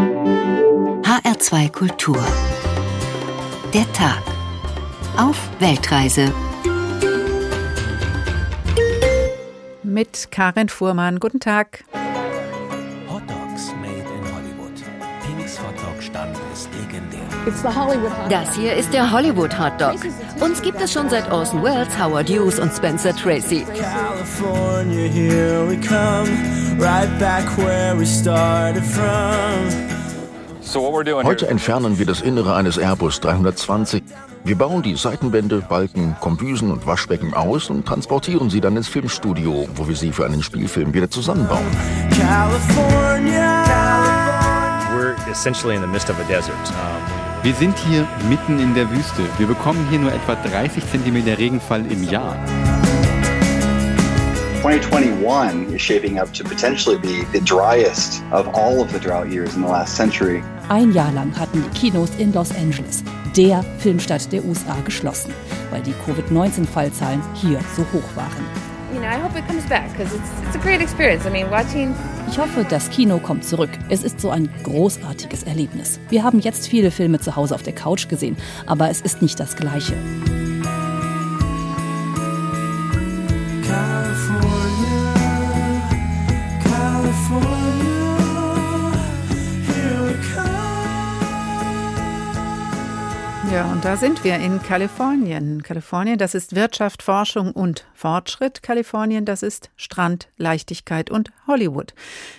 HR2 Kultur. Der Tag. Auf Weltreise. Mit Karin Fuhrmann. Guten Tag. Hot Dogs made in Hollywood. Pinks Hotdog Stand ist legendär. Das hier ist der Hollywood Hot Dog. Uns gibt es schon seit Orson Welles, Howard Hughes und Spencer Tracy. California, here we come, right back where we started from. Heute entfernen wir das Innere eines Airbus 320. Wir bauen die Seitenwände, Balken, Kombüsen und Waschbecken aus und transportieren sie dann ins Filmstudio, wo wir sie für einen Spielfilm wieder zusammenbauen. Wir sind hier mitten in der Wüste. Wir bekommen hier nur etwa 30 Zentimeter Regenfall im Jahr. 2021 is shaping up to potentially be the driest of all of the drought years in the last century. Ein Jahr lang hatten die Kinos in Los Angeles, der Filmstadt der USA, geschlossen, weil die Covid-19-Fallzahlen hier so hoch waren. Ich hoffe, das Kino kommt zurück. Es ist so ein großartiges Erlebnis. Wir haben jetzt viele Filme zu Hause auf der Couch gesehen, aber es ist nicht das Gleiche. Ja, und da sind wir in Kalifornien. Kalifornien, das ist Wirtschaft, Forschung und Fortschritt. Kalifornien, das ist Strand, Leichtigkeit und Hollywood.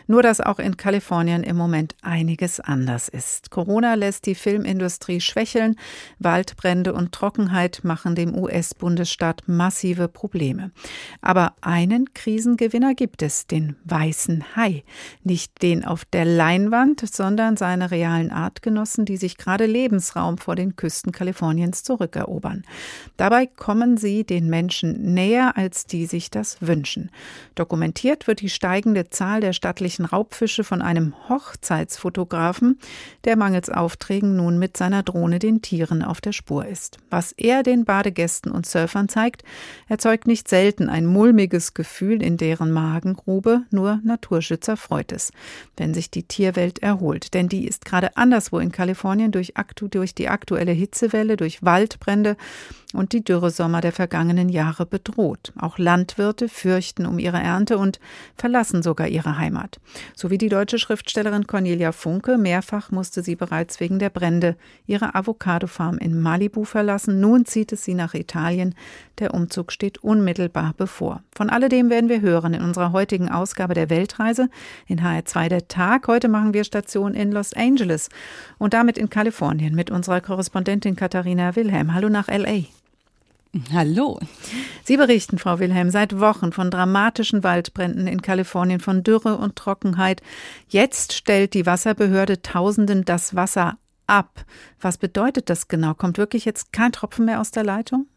Nur, dass auch in Kalifornien im Moment einiges anders ist. Corona lässt die Filmindustrie schwächeln. Waldbrände und Trockenheit machen dem US-Bundesstaat massive Probleme. Aber einen Krisengewinner gibt es, den weißen Hai. Nicht den auf der Leinwand, sondern seine realen Artgenossen, die sich gerade Lebensraum vor den Küsten Kaliforniens zurückerobern. Dabei kommen sie den Menschen näher, als die sich das wünschen. Dokumentiert wird die steigende Zahl der stattlichen Raubfische von einem Hochzeitsfotografen, der mangels Aufträgen nun mit seiner Drohne den Tieren auf der Spur ist. Was er den Badegästen und Surfern zeigt, erzeugt nicht selten ein mulmiges Gefühl in deren Magengrube, nur Naturschützer freut es, wenn sich die Tierwelt erholt. Denn die ist gerade anderswo in Kalifornien durch, durch die aktuelle Hitzewelle, durch Waldbrände und die Dürresommer der vergangenen Jahre bedroht. Auch Landwirte fürchten um ihre Ernte und verlassen sogar ihre Heimat. So wie die deutsche Schriftstellerin Cornelia Funke. Mehrfach musste sie bereits wegen der Brände ihre Avocadofarm in Malibu verlassen. Nun zieht es sie nach Italien. Der Umzug steht unmittelbar bevor. Von alledem werden wir hören in unserer heutigen Ausgabe der Weltreise in HR2 der Tag. Heute machen wir Station in Los Angeles und damit in Kalifornien mit unserer Korrespondentin Katharina Wilhelm. Hallo nach LA. Hallo. Sie berichten, Frau Wilhelm, seit Wochen von dramatischen Waldbränden in Kalifornien, von Dürre und Trockenheit. Jetzt stellt die Wasserbehörde Tausenden das Wasser ab. Was bedeutet das genau? Kommt wirklich jetzt kein Tropfen mehr aus der Leitung?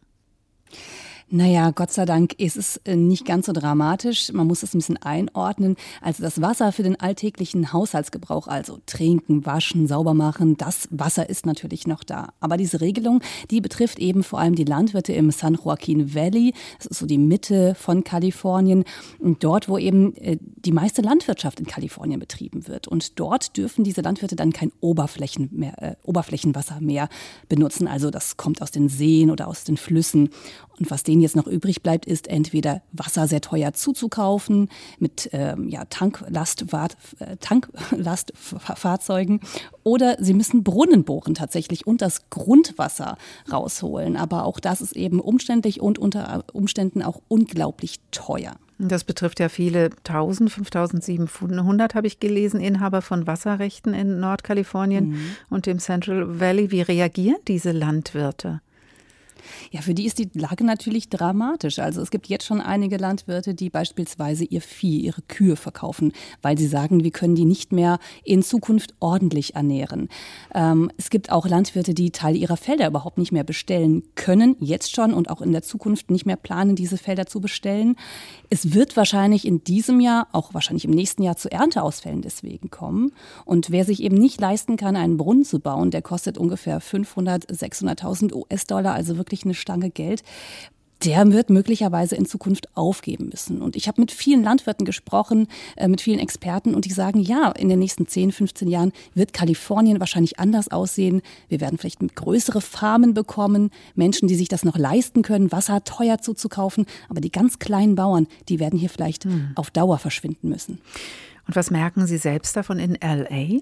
Naja, Gott sei Dank ist es äh, nicht ganz so dramatisch. Man muss es ein bisschen einordnen. Also das Wasser für den alltäglichen Haushaltsgebrauch, also trinken, waschen, sauber machen, das Wasser ist natürlich noch da. Aber diese Regelung, die betrifft eben vor allem die Landwirte im San Joaquin Valley. Das ist so die Mitte von Kalifornien. Dort, wo eben äh, die meiste Landwirtschaft in Kalifornien betrieben wird. Und dort dürfen diese Landwirte dann kein Oberflächen mehr, äh, Oberflächenwasser mehr benutzen. Also das kommt aus den Seen oder aus den Flüssen. Und was denen jetzt noch übrig bleibt, ist entweder Wasser sehr teuer zuzukaufen mit ähm, ja, äh, Tanklastfahrzeugen oder sie müssen Brunnen bohren tatsächlich und das Grundwasser rausholen. Aber auch das ist eben umständlich und unter Umständen auch unglaublich teuer. Das betrifft ja viele tausend, 5700 habe ich gelesen, Inhaber von Wasserrechten in Nordkalifornien mhm. und dem Central Valley. Wie reagieren diese Landwirte? Ja, für die ist die Lage natürlich dramatisch. Also es gibt jetzt schon einige Landwirte, die beispielsweise ihr Vieh, ihre Kühe verkaufen, weil sie sagen, wir können die nicht mehr in Zukunft ordentlich ernähren. Ähm, es gibt auch Landwirte, die Teile ihrer Felder überhaupt nicht mehr bestellen können, jetzt schon und auch in der Zukunft nicht mehr planen, diese Felder zu bestellen. Es wird wahrscheinlich in diesem Jahr, auch wahrscheinlich im nächsten Jahr zu Ernteausfällen deswegen kommen. Und wer sich eben nicht leisten kann, einen Brunnen zu bauen, der kostet ungefähr 500, 600.000 US-Dollar, also wirklich eine Stange Geld der wird möglicherweise in Zukunft aufgeben müssen. Und ich habe mit vielen Landwirten gesprochen, äh, mit vielen Experten und die sagen, ja, in den nächsten 10, 15 Jahren wird Kalifornien wahrscheinlich anders aussehen. Wir werden vielleicht größere Farmen bekommen, Menschen, die sich das noch leisten können, Wasser teuer zuzukaufen. Aber die ganz kleinen Bauern, die werden hier vielleicht hm. auf Dauer verschwinden müssen. Und was merken Sie selbst davon in LA?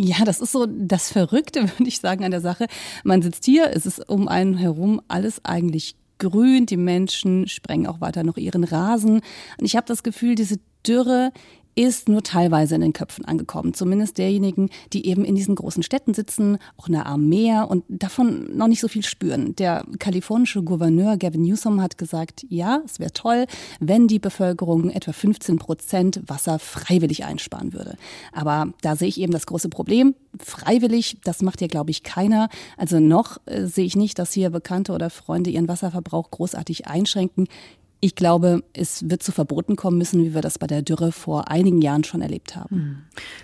Ja, das ist so das Verrückte, würde ich sagen, an der Sache. Man sitzt hier, es ist um einen herum alles eigentlich grün, die Menschen sprengen auch weiter noch ihren Rasen. Und ich habe das Gefühl, diese Dürre ist nur teilweise in den Köpfen angekommen. Zumindest derjenigen, die eben in diesen großen Städten sitzen, auch nah am Meer und davon noch nicht so viel spüren. Der kalifornische Gouverneur Gavin Newsom hat gesagt, ja, es wäre toll, wenn die Bevölkerung etwa 15 Prozent Wasser freiwillig einsparen würde. Aber da sehe ich eben das große Problem. Freiwillig, das macht ja, glaube ich, keiner. Also noch äh, sehe ich nicht, dass hier Bekannte oder Freunde ihren Wasserverbrauch großartig einschränken. Ich glaube, es wird zu Verboten kommen müssen, wie wir das bei der Dürre vor einigen Jahren schon erlebt haben. Hm.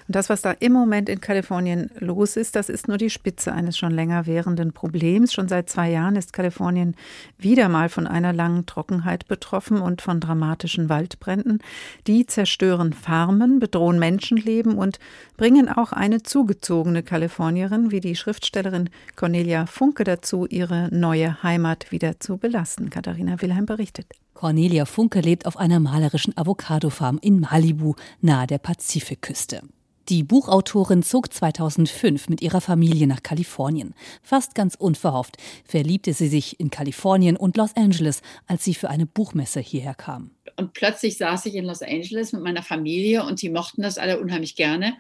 Und das, was da im Moment in Kalifornien los ist, das ist nur die Spitze eines schon länger währenden Problems. Schon seit zwei Jahren ist Kalifornien wieder mal von einer langen Trockenheit betroffen und von dramatischen Waldbränden. Die zerstören Farmen, bedrohen Menschenleben und bringen auch eine zugezogene Kalifornierin wie die Schriftstellerin Cornelia Funke dazu, ihre neue Heimat wieder zu belasten. Katharina Wilhelm berichtet. Cornelia Funke lebt auf einer malerischen Avocado-Farm in Malibu nahe der Pazifikküste. Die Buchautorin zog 2005 mit ihrer Familie nach Kalifornien. Fast ganz unverhofft verliebte sie sich in Kalifornien und Los Angeles, als sie für eine Buchmesse hierher kam. Und plötzlich saß ich in Los Angeles mit meiner Familie und die mochten das alle unheimlich gerne.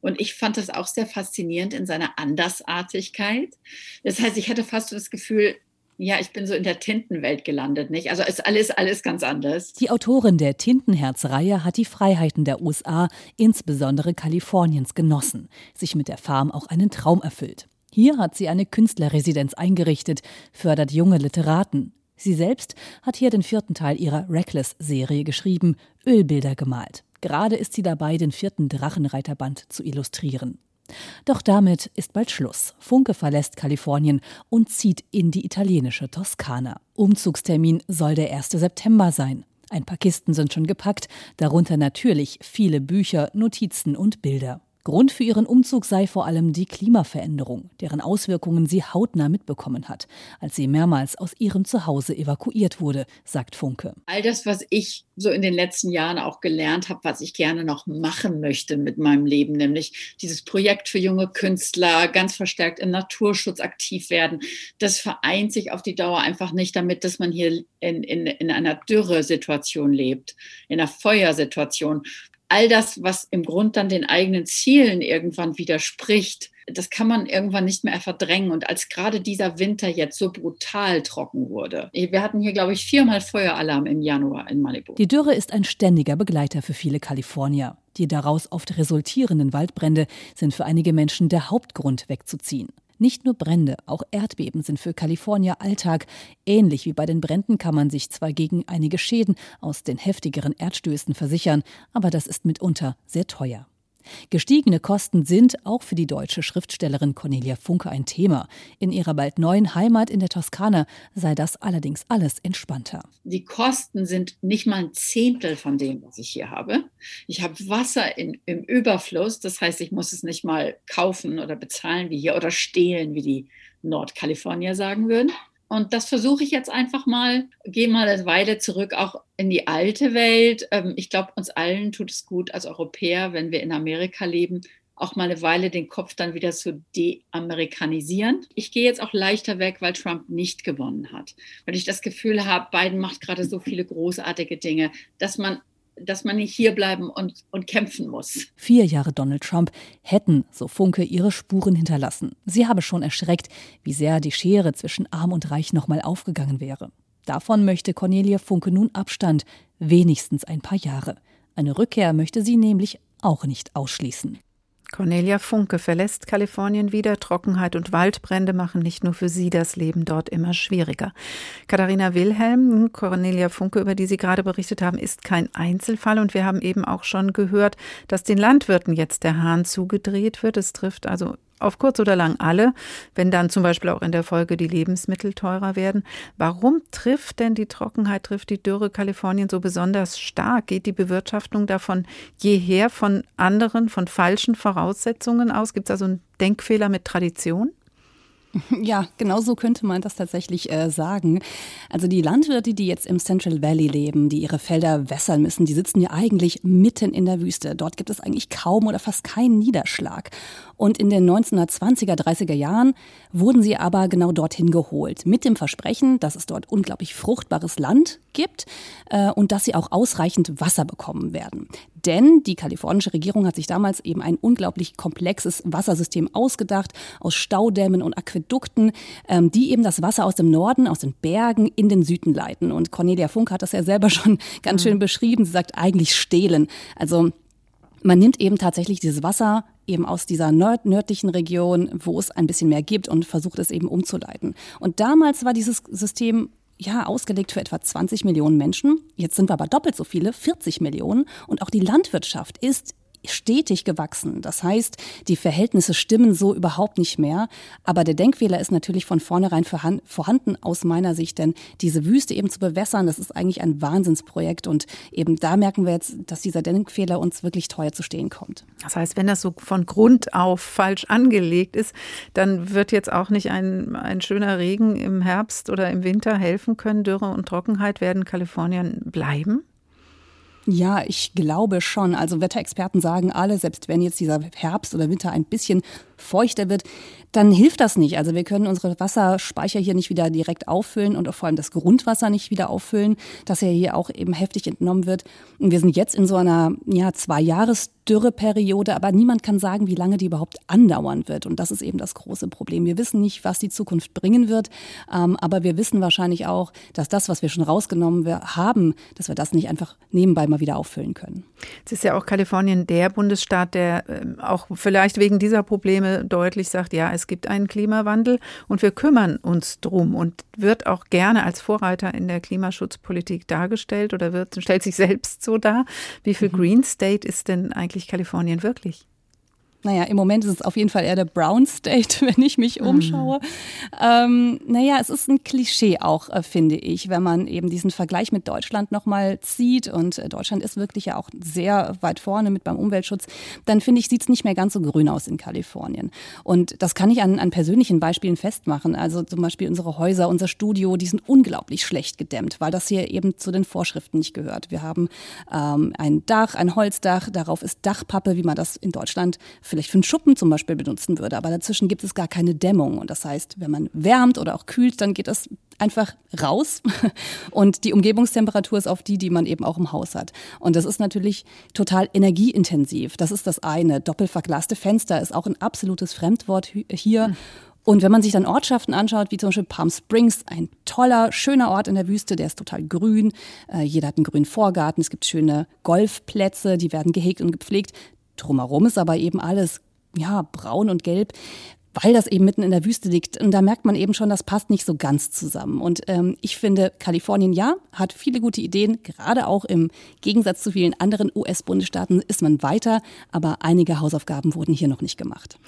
Und ich fand das auch sehr faszinierend in seiner Andersartigkeit. Das heißt, ich hatte fast das Gefühl, ja, ich bin so in der Tintenwelt gelandet, nicht? Also ist alles, alles ganz anders. Die Autorin der Tintenherz-Reihe hat die Freiheiten der USA, insbesondere Kaliforniens, genossen, sich mit der Farm auch einen Traum erfüllt. Hier hat sie eine Künstlerresidenz eingerichtet, fördert junge Literaten. Sie selbst hat hier den vierten Teil ihrer Reckless-Serie geschrieben, Ölbilder gemalt. Gerade ist sie dabei, den vierten Drachenreiterband zu illustrieren. Doch damit ist bald Schluss. Funke verlässt Kalifornien und zieht in die italienische Toskana. Umzugstermin soll der 1. September sein. Ein paar Kisten sind schon gepackt, darunter natürlich viele Bücher, Notizen und Bilder. Grund für ihren Umzug sei vor allem die Klimaveränderung, deren Auswirkungen sie hautnah mitbekommen hat, als sie mehrmals aus ihrem Zuhause evakuiert wurde, sagt Funke. All das, was ich so in den letzten Jahren auch gelernt habe, was ich gerne noch machen möchte mit meinem Leben, nämlich dieses Projekt für junge Künstler, ganz verstärkt im Naturschutz aktiv werden, das vereint sich auf die Dauer einfach nicht damit, dass man hier in, in, in einer Dürre-Situation lebt, in einer Feuersituation all das, was im Grund dann den eigenen Zielen irgendwann widerspricht, das kann man irgendwann nicht mehr verdrängen. Und als gerade dieser Winter jetzt so brutal trocken wurde, wir hatten hier, glaube ich, viermal Feueralarm im Januar in Malibu. Die Dürre ist ein ständiger Begleiter für viele Kalifornier. Die daraus oft resultierenden Waldbrände sind für einige Menschen der Hauptgrund wegzuziehen. Nicht nur Brände, auch Erdbeben sind für Kalifornier Alltag. Ähnlich wie bei den Bränden kann man sich zwar gegen einige Schäden aus den heftigeren Erdstößen versichern, aber das ist mitunter sehr teuer. Gestiegene Kosten sind auch für die deutsche Schriftstellerin Cornelia Funke ein Thema. In ihrer bald neuen Heimat in der Toskana sei das allerdings alles entspannter. Die Kosten sind nicht mal ein Zehntel von dem, was ich hier habe. Ich habe Wasser in, im Überfluss, das heißt, ich muss es nicht mal kaufen oder bezahlen wie hier oder stehlen, wie die Nordkalifornier sagen würden. Und das versuche ich jetzt einfach mal, gehe mal eine Weile zurück auch in die alte Welt. Ähm, ich glaube, uns allen tut es gut als Europäer, wenn wir in Amerika leben, auch mal eine Weile den Kopf dann wieder zu deamerikanisieren. Ich gehe jetzt auch leichter weg, weil Trump nicht gewonnen hat. Weil ich das Gefühl habe, Biden macht gerade so viele großartige Dinge, dass man dass man nicht hierbleiben und, und kämpfen muss. Vier Jahre Donald Trump hätten, so Funke, ihre Spuren hinterlassen. Sie habe schon erschreckt, wie sehr die Schere zwischen Arm und Reich nochmal aufgegangen wäre. Davon möchte Cornelia Funke nun Abstand, wenigstens ein paar Jahre. Eine Rückkehr möchte sie nämlich auch nicht ausschließen. Cornelia Funke verlässt Kalifornien wieder. Trockenheit und Waldbrände machen nicht nur für sie das Leben dort immer schwieriger. Katharina Wilhelm, Cornelia Funke, über die Sie gerade berichtet haben, ist kein Einzelfall. Und wir haben eben auch schon gehört, dass den Landwirten jetzt der Hahn zugedreht wird. Es trifft also auf kurz oder lang alle, wenn dann zum Beispiel auch in der Folge die Lebensmittel teurer werden. Warum trifft denn die Trockenheit, trifft die Dürre Kalifornien so besonders stark? Geht die Bewirtschaftung davon jeher von anderen, von falschen Voraussetzungen aus? Gibt es also einen Denkfehler mit Tradition? Ja, genau so könnte man das tatsächlich äh, sagen. Also die Landwirte, die jetzt im Central Valley leben, die ihre Felder wässern müssen, die sitzen ja eigentlich mitten in der Wüste. Dort gibt es eigentlich kaum oder fast keinen Niederschlag. Und in den 1920er, 30er Jahren wurden sie aber genau dorthin geholt. Mit dem Versprechen, dass es dort unglaublich fruchtbares Land gibt äh, und dass sie auch ausreichend Wasser bekommen werden. Denn die kalifornische Regierung hat sich damals eben ein unglaublich komplexes Wassersystem ausgedacht aus Staudämmen und Aquädukten, ähm, die eben das Wasser aus dem Norden, aus den Bergen in den Süden leiten. Und Cornelia Funk hat das ja selber schon ganz schön mhm. beschrieben. Sie sagt eigentlich stehlen. Also man nimmt eben tatsächlich dieses Wasser eben aus dieser nord nördlichen Region, wo es ein bisschen mehr gibt und versucht es eben umzuleiten. Und damals war dieses System ja, ausgelegt für etwa 20 Millionen Menschen. Jetzt sind wir aber doppelt so viele, 40 Millionen. Und auch die Landwirtschaft ist stetig gewachsen. Das heißt, die Verhältnisse stimmen so überhaupt nicht mehr. Aber der Denkfehler ist natürlich von vornherein vorhanden aus meiner Sicht, denn diese Wüste eben zu bewässern, das ist eigentlich ein Wahnsinnsprojekt. Und eben da merken wir jetzt, dass dieser Denkfehler uns wirklich teuer zu stehen kommt. Das heißt, wenn das so von Grund auf falsch angelegt ist, dann wird jetzt auch nicht ein, ein schöner Regen im Herbst oder im Winter helfen können. Dürre und Trockenheit werden Kalifornien bleiben? Ja, ich glaube schon. Also Wetterexperten sagen alle, selbst wenn jetzt dieser Herbst oder Winter ein bisschen feuchter wird, dann hilft das nicht. Also wir können unsere Wasserspeicher hier nicht wieder direkt auffüllen und vor allem das Grundwasser nicht wieder auffüllen, das ja hier auch eben heftig entnommen wird. Und wir sind jetzt in so einer ja, Zwei-Jahres-Dürreperiode, aber niemand kann sagen, wie lange die überhaupt andauern wird. Und das ist eben das große Problem. Wir wissen nicht, was die Zukunft bringen wird, ähm, aber wir wissen wahrscheinlich auch, dass das, was wir schon rausgenommen haben, dass wir das nicht einfach nebenbei mal wieder auffüllen können. Es ist ja auch Kalifornien der Bundesstaat, der äh, auch vielleicht wegen dieser Probleme deutlich sagt, ja, es gibt einen Klimawandel und wir kümmern uns drum und wird auch gerne als Vorreiter in der Klimaschutzpolitik dargestellt oder wird, stellt sich selbst so dar. Wie viel mhm. Green State ist denn eigentlich Kalifornien wirklich? Naja, im Moment ist es auf jeden Fall eher der Brown State, wenn ich mich mhm. umschaue. Mhm. Ähm, naja, es ist ein Klischee auch, äh, finde ich, wenn man eben diesen Vergleich mit Deutschland nochmal zieht. Und äh, Deutschland ist wirklich ja auch sehr weit vorne mit beim Umweltschutz. Dann finde ich, sieht es nicht mehr ganz so grün aus in Kalifornien. Und das kann ich an, an persönlichen Beispielen festmachen. Also zum Beispiel unsere Häuser, unser Studio, die sind unglaublich schlecht gedämmt, weil das hier eben zu den Vorschriften nicht gehört. Wir haben ähm, ein Dach, ein Holzdach, darauf ist Dachpappe, wie man das in Deutschland vielleicht für einen Schuppen zum Beispiel benutzen würde. Aber dazwischen gibt es gar keine Dämmung. Und das heißt, wenn man wärmt oder auch kühlt, dann geht das einfach raus. Und die Umgebungstemperatur ist auf die, die man eben auch im Haus hat. Und das ist natürlich total energieintensiv. Das ist das eine. Doppelverglaste Fenster ist auch ein absolutes Fremdwort hier. Und wenn man sich dann Ortschaften anschaut, wie zum Beispiel Palm Springs, ein toller, schöner Ort in der Wüste, der ist total grün. Äh, jeder hat einen grünen Vorgarten. Es gibt schöne Golfplätze, die werden gehegt und gepflegt. Drumherum ist aber eben alles, ja, braun und gelb weil das eben mitten in der Wüste liegt. Und da merkt man eben schon, das passt nicht so ganz zusammen. Und ähm, ich finde, Kalifornien ja, hat viele gute Ideen. Gerade auch im Gegensatz zu vielen anderen US-Bundesstaaten ist man weiter. Aber einige Hausaufgaben wurden hier noch nicht gemacht.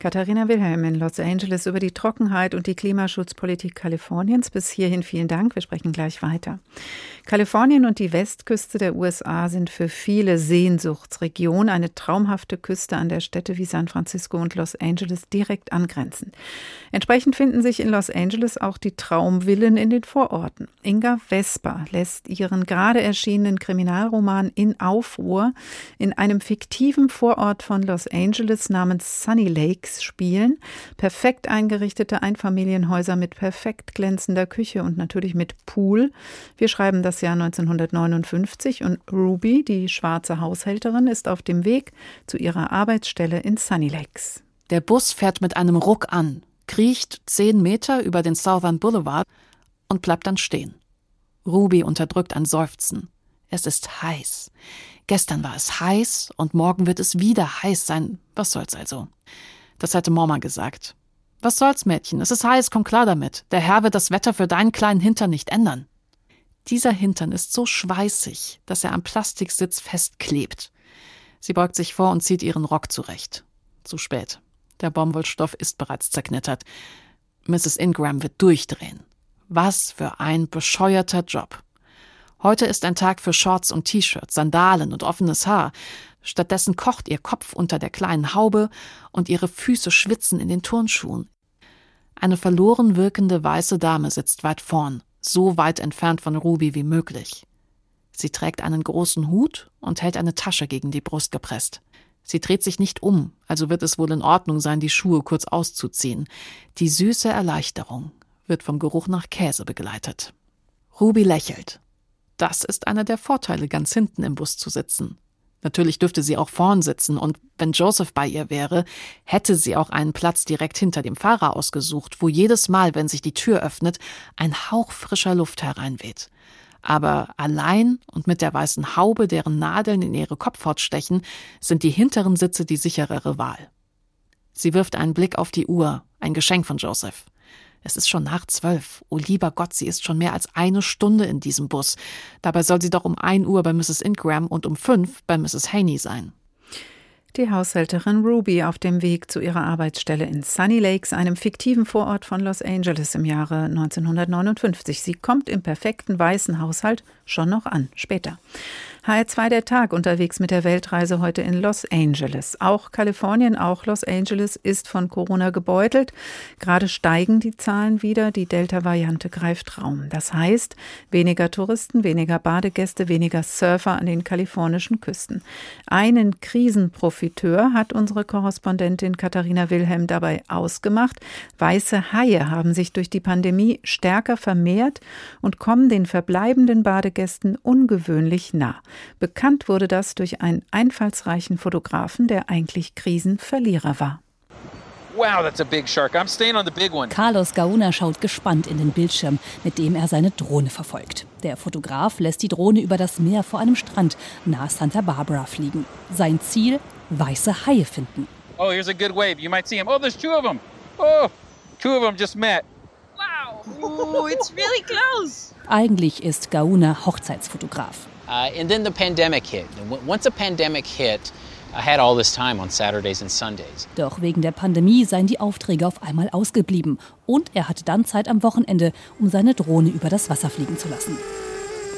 Katharina Wilhelm in Los Angeles über die Trockenheit und die Klimaschutzpolitik Kaliforniens. Bis hierhin vielen Dank. Wir sprechen gleich weiter. Kalifornien und die Westküste der USA sind für viele Sehnsuchtsregionen, eine traumhafte Küste an der Städte wie San Francisco und Los Angeles direkt angrenzend. Entsprechend finden sich in Los Angeles auch die Traumvillen in den Vororten. Inga Vesper lässt ihren gerade erschienenen Kriminalroman In Aufruhr in einem fiktiven Vorort von Los Angeles namens Sunny Lake Spielen. Perfekt eingerichtete Einfamilienhäuser mit perfekt glänzender Küche und natürlich mit Pool. Wir schreiben das Jahr 1959 und Ruby, die schwarze Haushälterin, ist auf dem Weg zu ihrer Arbeitsstelle in Sunny Lakes. Der Bus fährt mit einem Ruck an, kriecht zehn Meter über den Southern Boulevard und bleibt dann stehen. Ruby unterdrückt ein Seufzen. Es ist heiß. Gestern war es heiß und morgen wird es wieder heiß sein. Was soll's also? Das hätte Mama gesagt. Was soll's, Mädchen? Es ist heiß, komm klar damit. Der Herr wird das Wetter für deinen kleinen Hintern nicht ändern. Dieser Hintern ist so schweißig, dass er am Plastiksitz festklebt. Sie beugt sich vor und zieht ihren Rock zurecht. Zu spät. Der Baumwollstoff ist bereits zerknittert. Mrs. Ingram wird durchdrehen. Was für ein bescheuerter Job. Heute ist ein Tag für Shorts und T-Shirts, Sandalen und offenes Haar. Stattdessen kocht ihr Kopf unter der kleinen Haube und ihre Füße schwitzen in den Turnschuhen. Eine verloren wirkende weiße Dame sitzt weit vorn, so weit entfernt von Ruby wie möglich. Sie trägt einen großen Hut und hält eine Tasche gegen die Brust gepresst. Sie dreht sich nicht um, also wird es wohl in Ordnung sein, die Schuhe kurz auszuziehen. Die süße Erleichterung wird vom Geruch nach Käse begleitet. Ruby lächelt. Das ist einer der Vorteile, ganz hinten im Bus zu sitzen. Natürlich dürfte sie auch vorn sitzen, und wenn Joseph bei ihr wäre, hätte sie auch einen Platz direkt hinter dem Fahrer ausgesucht, wo jedes Mal, wenn sich die Tür öffnet, ein Hauch frischer Luft hereinweht aber allein und mit der weißen Haube, deren Nadeln in ihre Kopfhaut stechen, sind die hinteren Sitze die sicherere Wahl. Sie wirft einen Blick auf die Uhr, ein Geschenk von Joseph. Es ist schon nach zwölf. Oh lieber Gott, sie ist schon mehr als eine Stunde in diesem Bus. Dabei soll sie doch um ein Uhr bei Mrs. Ingram und um fünf bei Mrs. Haney sein. Die Haushälterin Ruby auf dem Weg zu ihrer Arbeitsstelle in Sunny Lakes, einem fiktiven Vorort von Los Angeles im Jahre 1959. Sie kommt im perfekten weißen Haushalt schon noch an, später. HR2 der Tag unterwegs mit der Weltreise heute in Los Angeles. Auch Kalifornien, auch Los Angeles ist von Corona gebeutelt. Gerade steigen die Zahlen wieder. Die Delta-Variante greift Raum. Das heißt, weniger Touristen, weniger Badegäste, weniger Surfer an den kalifornischen Küsten. Einen Krisenprofiteur hat unsere Korrespondentin Katharina Wilhelm dabei ausgemacht. Weiße Haie haben sich durch die Pandemie stärker vermehrt und kommen den verbleibenden Badegästen ungewöhnlich nah. Bekannt wurde das durch einen einfallsreichen Fotografen, der eigentlich Krisenverlierer war. Wow, that's a big shark. I'm staying on the big one. Carlos Gauna schaut gespannt in den Bildschirm, mit dem er seine Drohne verfolgt. Der Fotograf lässt die Drohne über das Meer vor einem Strand nahe Santa Barbara fliegen. Sein Ziel: weiße Haie finden. Oh, here's a good wave. You might see him. Oh, there's two of them. Oh, two of them just met. Wow. Ooh, it's really close. Eigentlich ist Gauna Hochzeitsfotograf. Uh, and then the pandemic hit. And once a pandemic hit, I had all this time on Saturdays and Sundays. Doch wegen der Pandemie seien die Aufträge auf einmal ausgeblieben und er hatte dann Zeit am Wochenende, um seine Drohne über das Wasser fliegen zu lassen.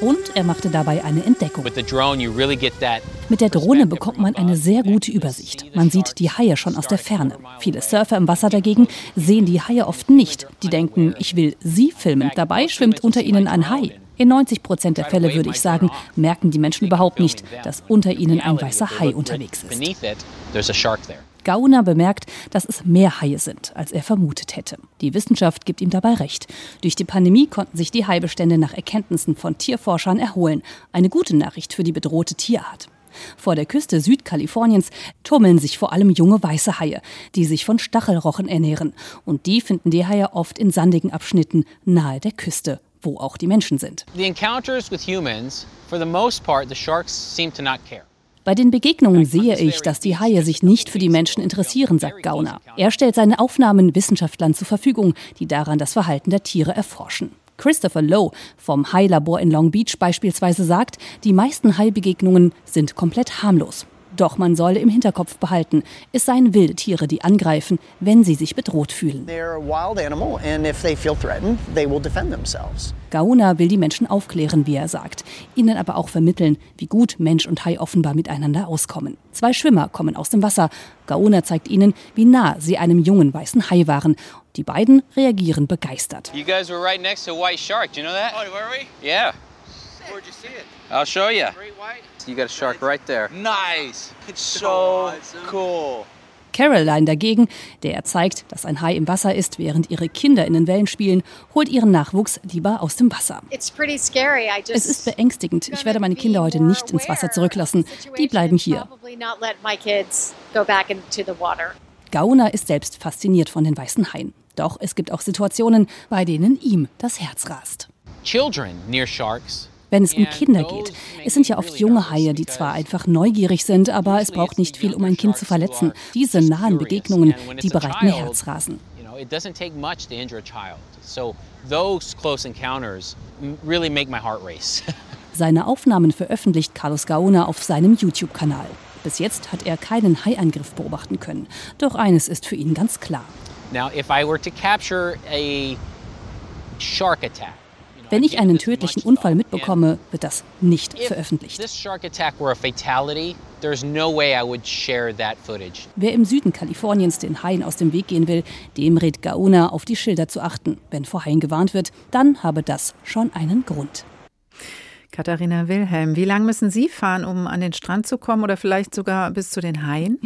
Und er machte dabei eine Entdeckung. Mit der Drohne bekommt man eine sehr gute Übersicht. Man sieht die Haie schon aus der Ferne. Viele Surfer im Wasser dagegen sehen die Haie oft nicht. Die denken, ich will sie filmen. Dabei schwimmt unter ihnen ein Hai. In 90 Prozent der Fälle, würde ich sagen, merken die Menschen überhaupt nicht, dass unter ihnen ein weißer Hai unterwegs ist. Gauner bemerkt, dass es mehr Haie sind, als er vermutet hätte. Die Wissenschaft gibt ihm dabei recht. Durch die Pandemie konnten sich die Haibestände nach Erkenntnissen von Tierforschern erholen. Eine gute Nachricht für die bedrohte Tierart. Vor der Küste Südkaliforniens tummeln sich vor allem junge weiße Haie, die sich von Stachelrochen ernähren. Und die finden die Haie oft in sandigen Abschnitten nahe der Küste wo auch die Menschen sind. Bei den Begegnungen sehe ich, dass die Haie sich nicht für die Menschen interessieren, sagt Gauner. Er stellt seine Aufnahmen Wissenschaftlern zur Verfügung, die daran das Verhalten der Tiere erforschen. Christopher Lowe vom Hai-Labor in Long Beach beispielsweise sagt, die meisten Hai-Begegnungen sind komplett harmlos. Doch man solle im Hinterkopf behalten, es seien wilde Tiere, die angreifen, wenn sie sich bedroht fühlen. Gauna will die Menschen aufklären, wie er sagt, ihnen aber auch vermitteln, wie gut Mensch und Hai offenbar miteinander auskommen. Zwei Schwimmer kommen aus dem Wasser. Gauna zeigt ihnen, wie nah sie einem jungen weißen Hai waren. Die beiden reagieren begeistert. You guys were right next to a white shark. Do you know that? Oh, were we? Yeah. Where'd you see it? I'll show you. Great white. You got a shark right there. Nice. It's so cool. Caroline dagegen, der zeigt, dass ein Hai im Wasser ist, während ihre Kinder in den Wellen spielen, holt ihren Nachwuchs lieber aus dem Wasser. Es ist beängstigend. Ich werde meine Kinder heute nicht ins Wasser zurücklassen. Die bleiben hier. Gauner ist selbst fasziniert von den weißen Haien. Doch es gibt auch Situationen, bei denen ihm das Herz rast. Children near sharks wenn es um Kinder geht. Es sind ja oft junge Haie, die zwar einfach neugierig sind, aber es braucht nicht viel, um ein Kind zu verletzen. Diese nahen Begegnungen, die bereiten mir Herzrasen. Seine Aufnahmen veröffentlicht Carlos Gaona auf seinem YouTube-Kanal. Bis jetzt hat er keinen Haiangriff beobachten können. Doch eines ist für ihn ganz klar. Now, if I were to capture a shark attack, wenn ich einen tödlichen Unfall mitbekomme, wird das nicht veröffentlicht. Wer im Süden Kaliforniens den Haien aus dem Weg gehen will, dem rät Gauna auf die Schilder zu achten. Wenn vor Haien gewarnt wird, dann habe das schon einen Grund. Katharina Wilhelm, wie lange müssen Sie fahren, um an den Strand zu kommen oder vielleicht sogar bis zu den Haien?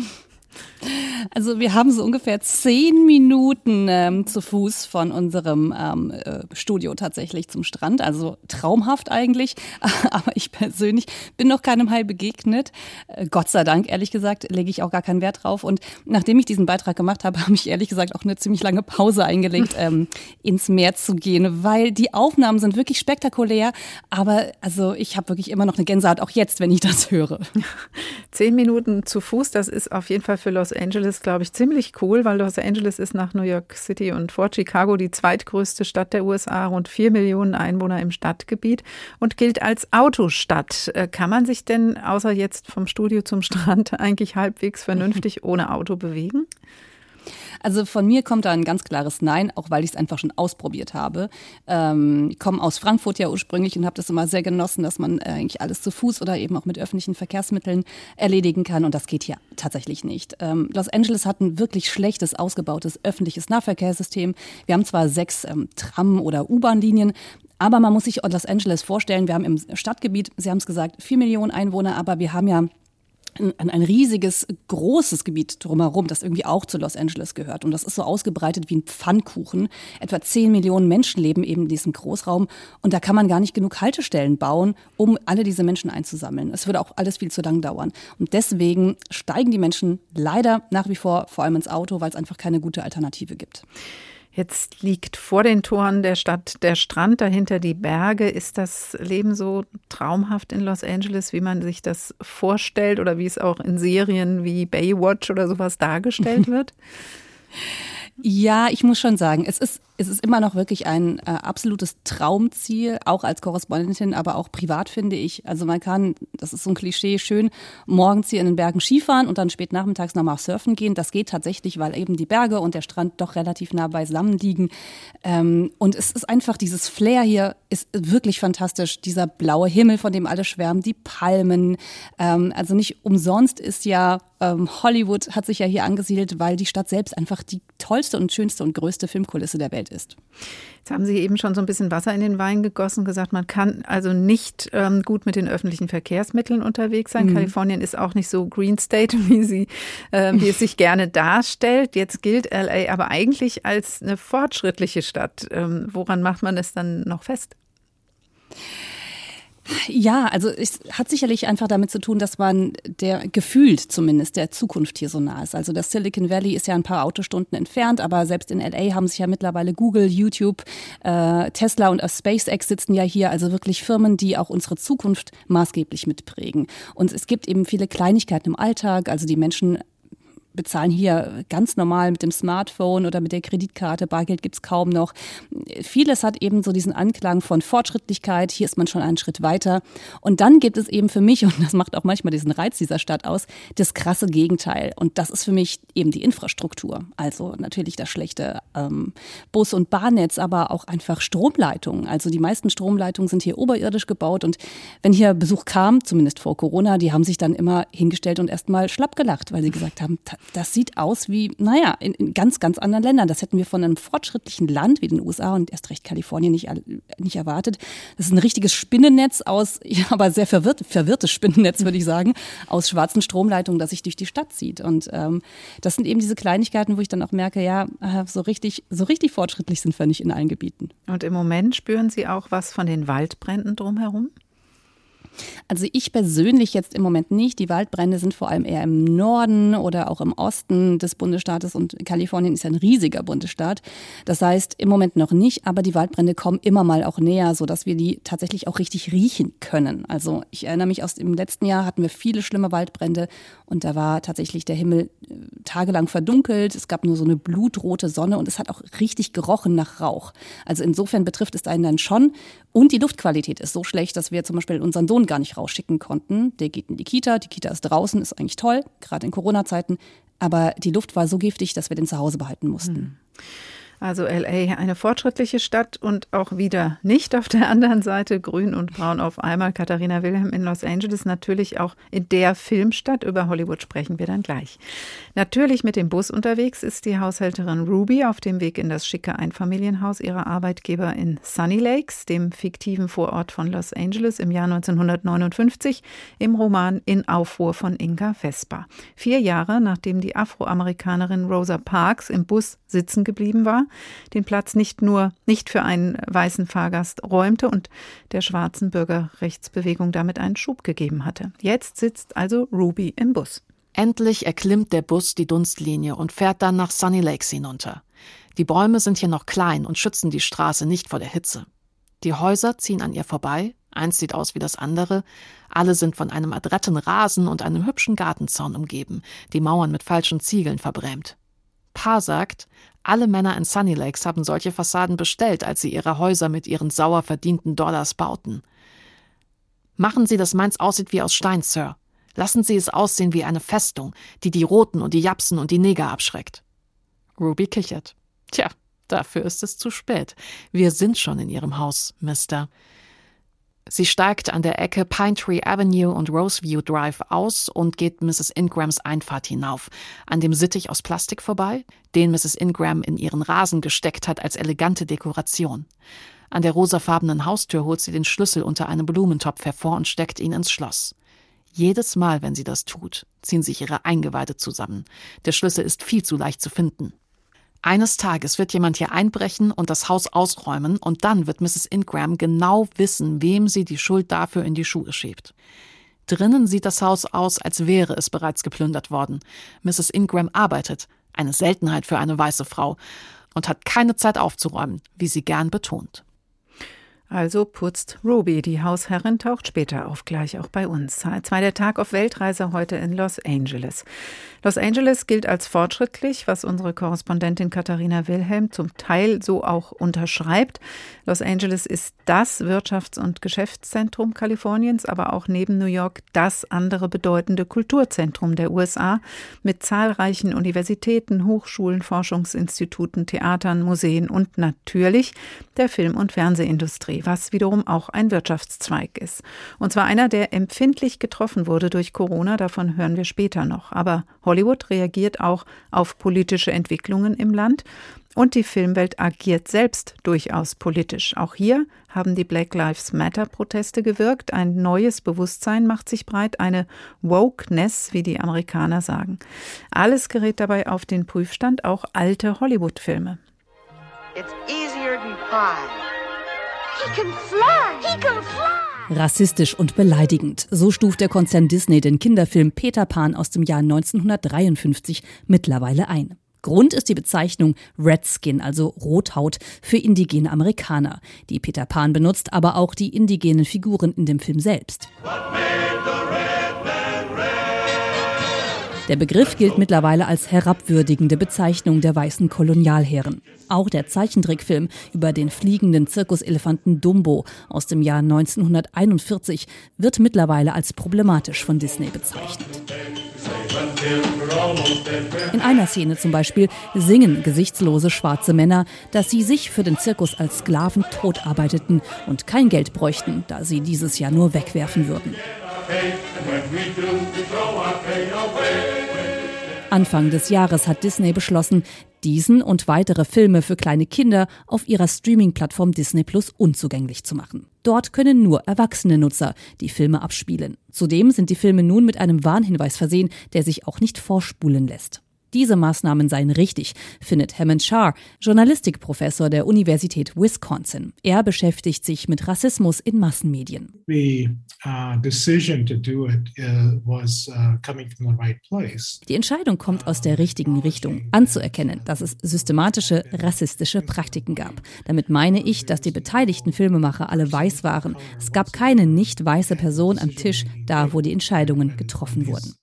Also wir haben so ungefähr zehn Minuten ähm, zu Fuß von unserem ähm, äh, Studio tatsächlich zum Strand. Also traumhaft eigentlich. Aber ich persönlich bin noch keinem Hai begegnet. Äh, Gott sei Dank, ehrlich gesagt, lege ich auch gar keinen Wert drauf. Und nachdem ich diesen Beitrag gemacht habe, habe ich ehrlich gesagt auch eine ziemlich lange Pause eingelegt, ähm, ins Meer zu gehen, weil die Aufnahmen sind wirklich spektakulär. Aber also ich habe wirklich immer noch eine Gänsehaut, auch jetzt, wenn ich das höre. Zehn Minuten zu Fuß, das ist auf jeden Fall für Los Angeles, glaube ich, ziemlich cool, weil Los Angeles ist nach New York City und vor Chicago die zweitgrößte Stadt der USA, rund vier Millionen Einwohner im Stadtgebiet und gilt als Autostadt. Äh, kann man sich denn außer jetzt vom Studio zum Strand eigentlich halbwegs vernünftig ohne Auto bewegen? Also von mir kommt da ein ganz klares Nein, auch weil ich es einfach schon ausprobiert habe. Ähm, ich komme aus Frankfurt ja ursprünglich und habe das immer sehr genossen, dass man äh, eigentlich alles zu Fuß oder eben auch mit öffentlichen Verkehrsmitteln erledigen kann. Und das geht hier tatsächlich nicht. Ähm, Los Angeles hat ein wirklich schlechtes, ausgebautes öffentliches Nahverkehrssystem. Wir haben zwar sechs ähm, Tram- oder U-Bahn-Linien, aber man muss sich Los Angeles vorstellen, wir haben im Stadtgebiet, Sie haben es gesagt, vier Millionen Einwohner, aber wir haben ja ein, ein riesiges, großes Gebiet drumherum, das irgendwie auch zu Los Angeles gehört. Und das ist so ausgebreitet wie ein Pfannkuchen. Etwa zehn Millionen Menschen leben eben in diesem Großraum. Und da kann man gar nicht genug Haltestellen bauen, um alle diese Menschen einzusammeln. Es würde auch alles viel zu lang dauern. Und deswegen steigen die Menschen leider nach wie vor vor allem ins Auto, weil es einfach keine gute Alternative gibt. Jetzt liegt vor den Toren der Stadt der Strand, dahinter die Berge. Ist das Leben so traumhaft in Los Angeles, wie man sich das vorstellt oder wie es auch in Serien wie Baywatch oder sowas dargestellt wird? Ja, ich muss schon sagen, es ist, es ist immer noch wirklich ein äh, absolutes Traumziel, auch als Korrespondentin, aber auch privat finde ich. Also man kann, das ist so ein Klischee, schön morgens hier in den Bergen Skifahren und dann spät nachmittags nochmal surfen gehen. Das geht tatsächlich, weil eben die Berge und der Strand doch relativ nah beisammen liegen. Ähm, und es ist einfach, dieses Flair hier ist wirklich fantastisch. Dieser blaue Himmel, von dem alle schwärmen, die Palmen. Ähm, also nicht umsonst ist ja ähm, Hollywood hat sich ja hier angesiedelt, weil die Stadt selbst einfach die tollste und schönste und größte Filmkulisse der Welt ist. Jetzt haben Sie eben schon so ein bisschen Wasser in den Wein gegossen, gesagt, man kann also nicht ähm, gut mit den öffentlichen Verkehrsmitteln unterwegs sein. Mhm. Kalifornien ist auch nicht so Green State, wie, sie, äh, wie es sich gerne darstellt. Jetzt gilt LA aber eigentlich als eine fortschrittliche Stadt. Ähm, woran macht man es dann noch fest? Ja, also es hat sicherlich einfach damit zu tun, dass man der gefühlt zumindest der Zukunft hier so nah ist. Also das Silicon Valley ist ja ein paar Autostunden entfernt, aber selbst in LA haben sich ja mittlerweile Google, YouTube, äh, Tesla und SpaceX sitzen ja hier, also wirklich Firmen, die auch unsere Zukunft maßgeblich mitprägen. Und es gibt eben viele Kleinigkeiten im Alltag, also die Menschen bezahlen hier ganz normal mit dem Smartphone oder mit der Kreditkarte. Bargeld gibt's kaum noch. Vieles hat eben so diesen Anklang von Fortschrittlichkeit. Hier ist man schon einen Schritt weiter. Und dann gibt es eben für mich, und das macht auch manchmal diesen Reiz dieser Stadt aus, das krasse Gegenteil. Und das ist für mich eben die Infrastruktur. Also natürlich das schlechte ähm, Bus- und Bahnnetz, aber auch einfach Stromleitungen. Also die meisten Stromleitungen sind hier oberirdisch gebaut. Und wenn hier Besuch kam, zumindest vor Corona, die haben sich dann immer hingestellt und erstmal schlapp gelacht, weil sie gesagt haben, das sieht aus wie, naja, in, in, ganz, ganz anderen Ländern. Das hätten wir von einem fortschrittlichen Land wie den USA und erst recht Kalifornien nicht, nicht erwartet. Das ist ein richtiges Spinnennetz aus, ja, aber sehr verwirrt, verwirrtes Spinnennetz, würde ich sagen, aus schwarzen Stromleitungen, das sich durch die Stadt zieht. Und ähm, das sind eben diese Kleinigkeiten, wo ich dann auch merke, ja, so richtig, so richtig fortschrittlich sind wir nicht in allen Gebieten. Und im Moment spüren Sie auch was von den Waldbränden drumherum? Also ich persönlich jetzt im Moment nicht. Die Waldbrände sind vor allem eher im Norden oder auch im Osten des Bundesstaates und Kalifornien ist ein riesiger Bundesstaat. Das heißt im Moment noch nicht, aber die Waldbrände kommen immer mal auch näher, sodass wir die tatsächlich auch richtig riechen können. Also ich erinnere mich aus dem letzten Jahr hatten wir viele schlimme Waldbrände und da war tatsächlich der Himmel äh, tagelang verdunkelt. Es gab nur so eine blutrote Sonne und es hat auch richtig gerochen nach Rauch. Also insofern betrifft es einen dann schon Und die Luftqualität ist so schlecht, dass wir zum Beispiel unseren Sohn gar nicht rausschicken konnten. Der geht in die Kita, die Kita ist draußen, ist eigentlich toll, gerade in Corona-Zeiten. Aber die Luft war so giftig, dass wir den zu Hause behalten mussten. Mhm. Also LA, eine fortschrittliche Stadt und auch wieder nicht auf der anderen Seite grün und braun auf einmal. Katharina Wilhelm in Los Angeles, natürlich auch in der Filmstadt. Über Hollywood sprechen wir dann gleich. Natürlich mit dem Bus unterwegs ist die Haushälterin Ruby auf dem Weg in das schicke Einfamilienhaus ihrer Arbeitgeber in Sunny Lakes, dem fiktiven Vorort von Los Angeles im Jahr 1959, im Roman In Aufruhr von Inga Vespa. Vier Jahre nachdem die Afroamerikanerin Rosa Parks im Bus sitzen geblieben war, den Platz nicht nur nicht für einen weißen Fahrgast räumte und der schwarzen Bürgerrechtsbewegung damit einen Schub gegeben hatte. Jetzt sitzt also Ruby im Bus. Endlich erklimmt der Bus die Dunstlinie und fährt dann nach Sunny Lakes hinunter. Die Bäume sind hier noch klein und schützen die Straße nicht vor der Hitze. Die Häuser ziehen an ihr vorbei, eins sieht aus wie das andere, alle sind von einem adretten Rasen und einem hübschen Gartenzaun umgeben, die Mauern mit falschen Ziegeln verbrämt. Pa sagt, alle Männer in Sunny Lakes haben solche Fassaden bestellt, als sie ihre Häuser mit ihren sauer verdienten Dollars bauten. Machen Sie, dass meins aussieht wie aus Stein, Sir. Lassen Sie es aussehen wie eine Festung, die die Roten und die Japsen und die Neger abschreckt. Ruby kichert. Tja, dafür ist es zu spät. Wir sind schon in Ihrem Haus, Mister. Sie steigt an der Ecke Pine Tree Avenue und Roseview Drive aus und geht Mrs. Ingrams Einfahrt hinauf, an dem Sittich aus Plastik vorbei, den Mrs. Ingram in ihren Rasen gesteckt hat als elegante Dekoration. An der rosafarbenen Haustür holt sie den Schlüssel unter einem Blumentopf hervor und steckt ihn ins Schloss. Jedes Mal, wenn sie das tut, ziehen sich ihre Eingeweide zusammen. Der Schlüssel ist viel zu leicht zu finden. Eines Tages wird jemand hier einbrechen und das Haus ausräumen und dann wird Mrs. Ingram genau wissen, wem sie die Schuld dafür in die Schuhe schiebt. Drinnen sieht das Haus aus, als wäre es bereits geplündert worden. Mrs. Ingram arbeitet, eine Seltenheit für eine weiße Frau, und hat keine Zeit aufzuräumen, wie sie gern betont. Also putzt Ruby. Die Hausherrin taucht später auf, gleich auch bei uns. Zweiter Tag auf Weltreise heute in Los Angeles. Los Angeles gilt als fortschrittlich, was unsere Korrespondentin Katharina Wilhelm zum Teil so auch unterschreibt. Los Angeles ist das Wirtschafts- und Geschäftszentrum Kaliforniens, aber auch neben New York das andere bedeutende Kulturzentrum der USA mit zahlreichen Universitäten, Hochschulen, Forschungsinstituten, Theatern, Museen und natürlich der Film- und Fernsehindustrie, was wiederum auch ein Wirtschaftszweig ist. Und zwar einer, der empfindlich getroffen wurde durch Corona, davon hören wir später noch. Aber Hollywood reagiert auch auf politische Entwicklungen im Land und die Filmwelt agiert selbst durchaus politisch. Auch hier haben die Black Lives Matter Proteste gewirkt. Ein neues Bewusstsein macht sich breit, eine Wokeness, wie die Amerikaner sagen. Alles gerät dabei auf den Prüfstand, auch alte Hollywood-Filme. It's easier than pie. He can fly. He can fly. Rassistisch und beleidigend. So stuft der Konzern Disney den Kinderfilm Peter Pan aus dem Jahr 1953 mittlerweile ein. Grund ist die Bezeichnung Redskin, also Rothaut, für indigene Amerikaner. Die Peter Pan benutzt aber auch die indigenen Figuren in dem Film selbst. Der Begriff gilt mittlerweile als herabwürdigende Bezeichnung der weißen Kolonialherren. Auch der Zeichentrickfilm über den fliegenden Zirkuselefanten Dumbo aus dem Jahr 1941 wird mittlerweile als problematisch von Disney bezeichnet. In einer Szene zum Beispiel singen gesichtslose schwarze Männer, dass sie sich für den Zirkus als Sklaven tot arbeiteten und kein Geld bräuchten, da sie dieses Jahr nur wegwerfen würden. Anfang des Jahres hat Disney beschlossen, diesen und weitere Filme für kleine Kinder auf ihrer Streaming-Plattform Disney Plus unzugänglich zu machen. Dort können nur erwachsene Nutzer die Filme abspielen. Zudem sind die Filme nun mit einem Warnhinweis versehen, der sich auch nicht vorspulen lässt. Diese Maßnahmen seien richtig, findet Hammond Shah, Journalistikprofessor der Universität Wisconsin. Er beschäftigt sich mit Rassismus in Massenmedien. Uh, uh, uh, Die Entscheidung kommt aus der richtigen Richtung, anzuerkennen, dass es systematische rassistische Praktiken gab. Damit meine ich, dass die beteiligten Filmemacher alle weiß waren. Es gab keine nicht weiße Person am Tisch, da wo die Entscheidungen getroffen wurden.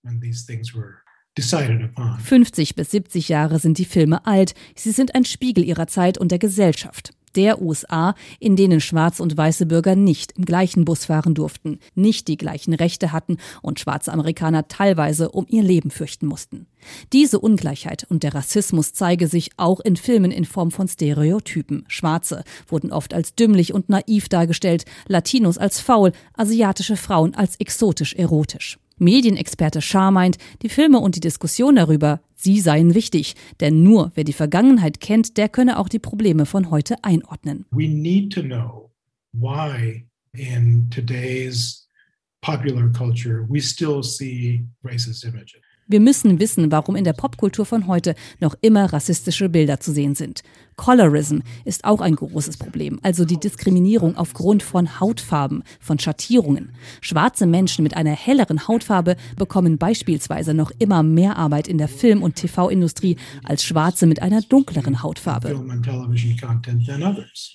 50 bis 70 Jahre sind die Filme alt. Sie sind ein Spiegel ihrer Zeit und der Gesellschaft. der USA, in denen schwarze und weiße Bürger nicht im gleichen Bus fahren durften, nicht die gleichen Rechte hatten und schwarze Amerikaner teilweise um ihr Leben fürchten mussten. Diese Ungleichheit und der Rassismus zeige sich auch in Filmen in Form von Stereotypen. Schwarze wurden oft als dümmlich und naiv dargestellt, Latinos als faul, asiatische Frauen als exotisch erotisch. Medienexperte Schar meint, die Filme und die Diskussion darüber, sie seien wichtig, denn nur wer die Vergangenheit kennt, der könne auch die Probleme von heute einordnen. We need to know why in today's popular culture we still see racist images. Wir müssen wissen, warum in der Popkultur von heute noch immer rassistische Bilder zu sehen sind. Colorism ist auch ein großes Problem, also die Diskriminierung aufgrund von Hautfarben, von Schattierungen. Schwarze Menschen mit einer helleren Hautfarbe bekommen beispielsweise noch immer mehr Arbeit in der Film- und TV-Industrie als Schwarze mit einer dunkleren Hautfarbe.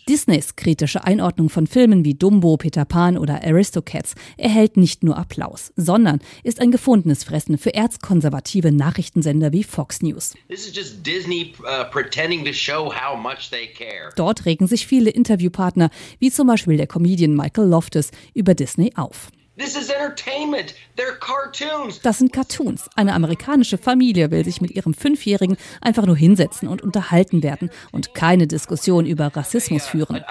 Disneys kritische Einordnung von Filmen wie Dumbo, Peter Pan oder Aristocats erhält nicht nur Applaus, sondern ist ein gefundenes Fressen für erzkonservative Nachrichtensender wie Fox News. This is just Disney uh, pretending to show how Dort regen sich viele Interviewpartner, wie zum Beispiel der Comedian Michael Loftus, über Disney auf. Das sind Cartoons. Eine amerikanische Familie will sich mit ihrem Fünfjährigen einfach nur hinsetzen und unterhalten werden und keine Diskussion über Rassismus führen.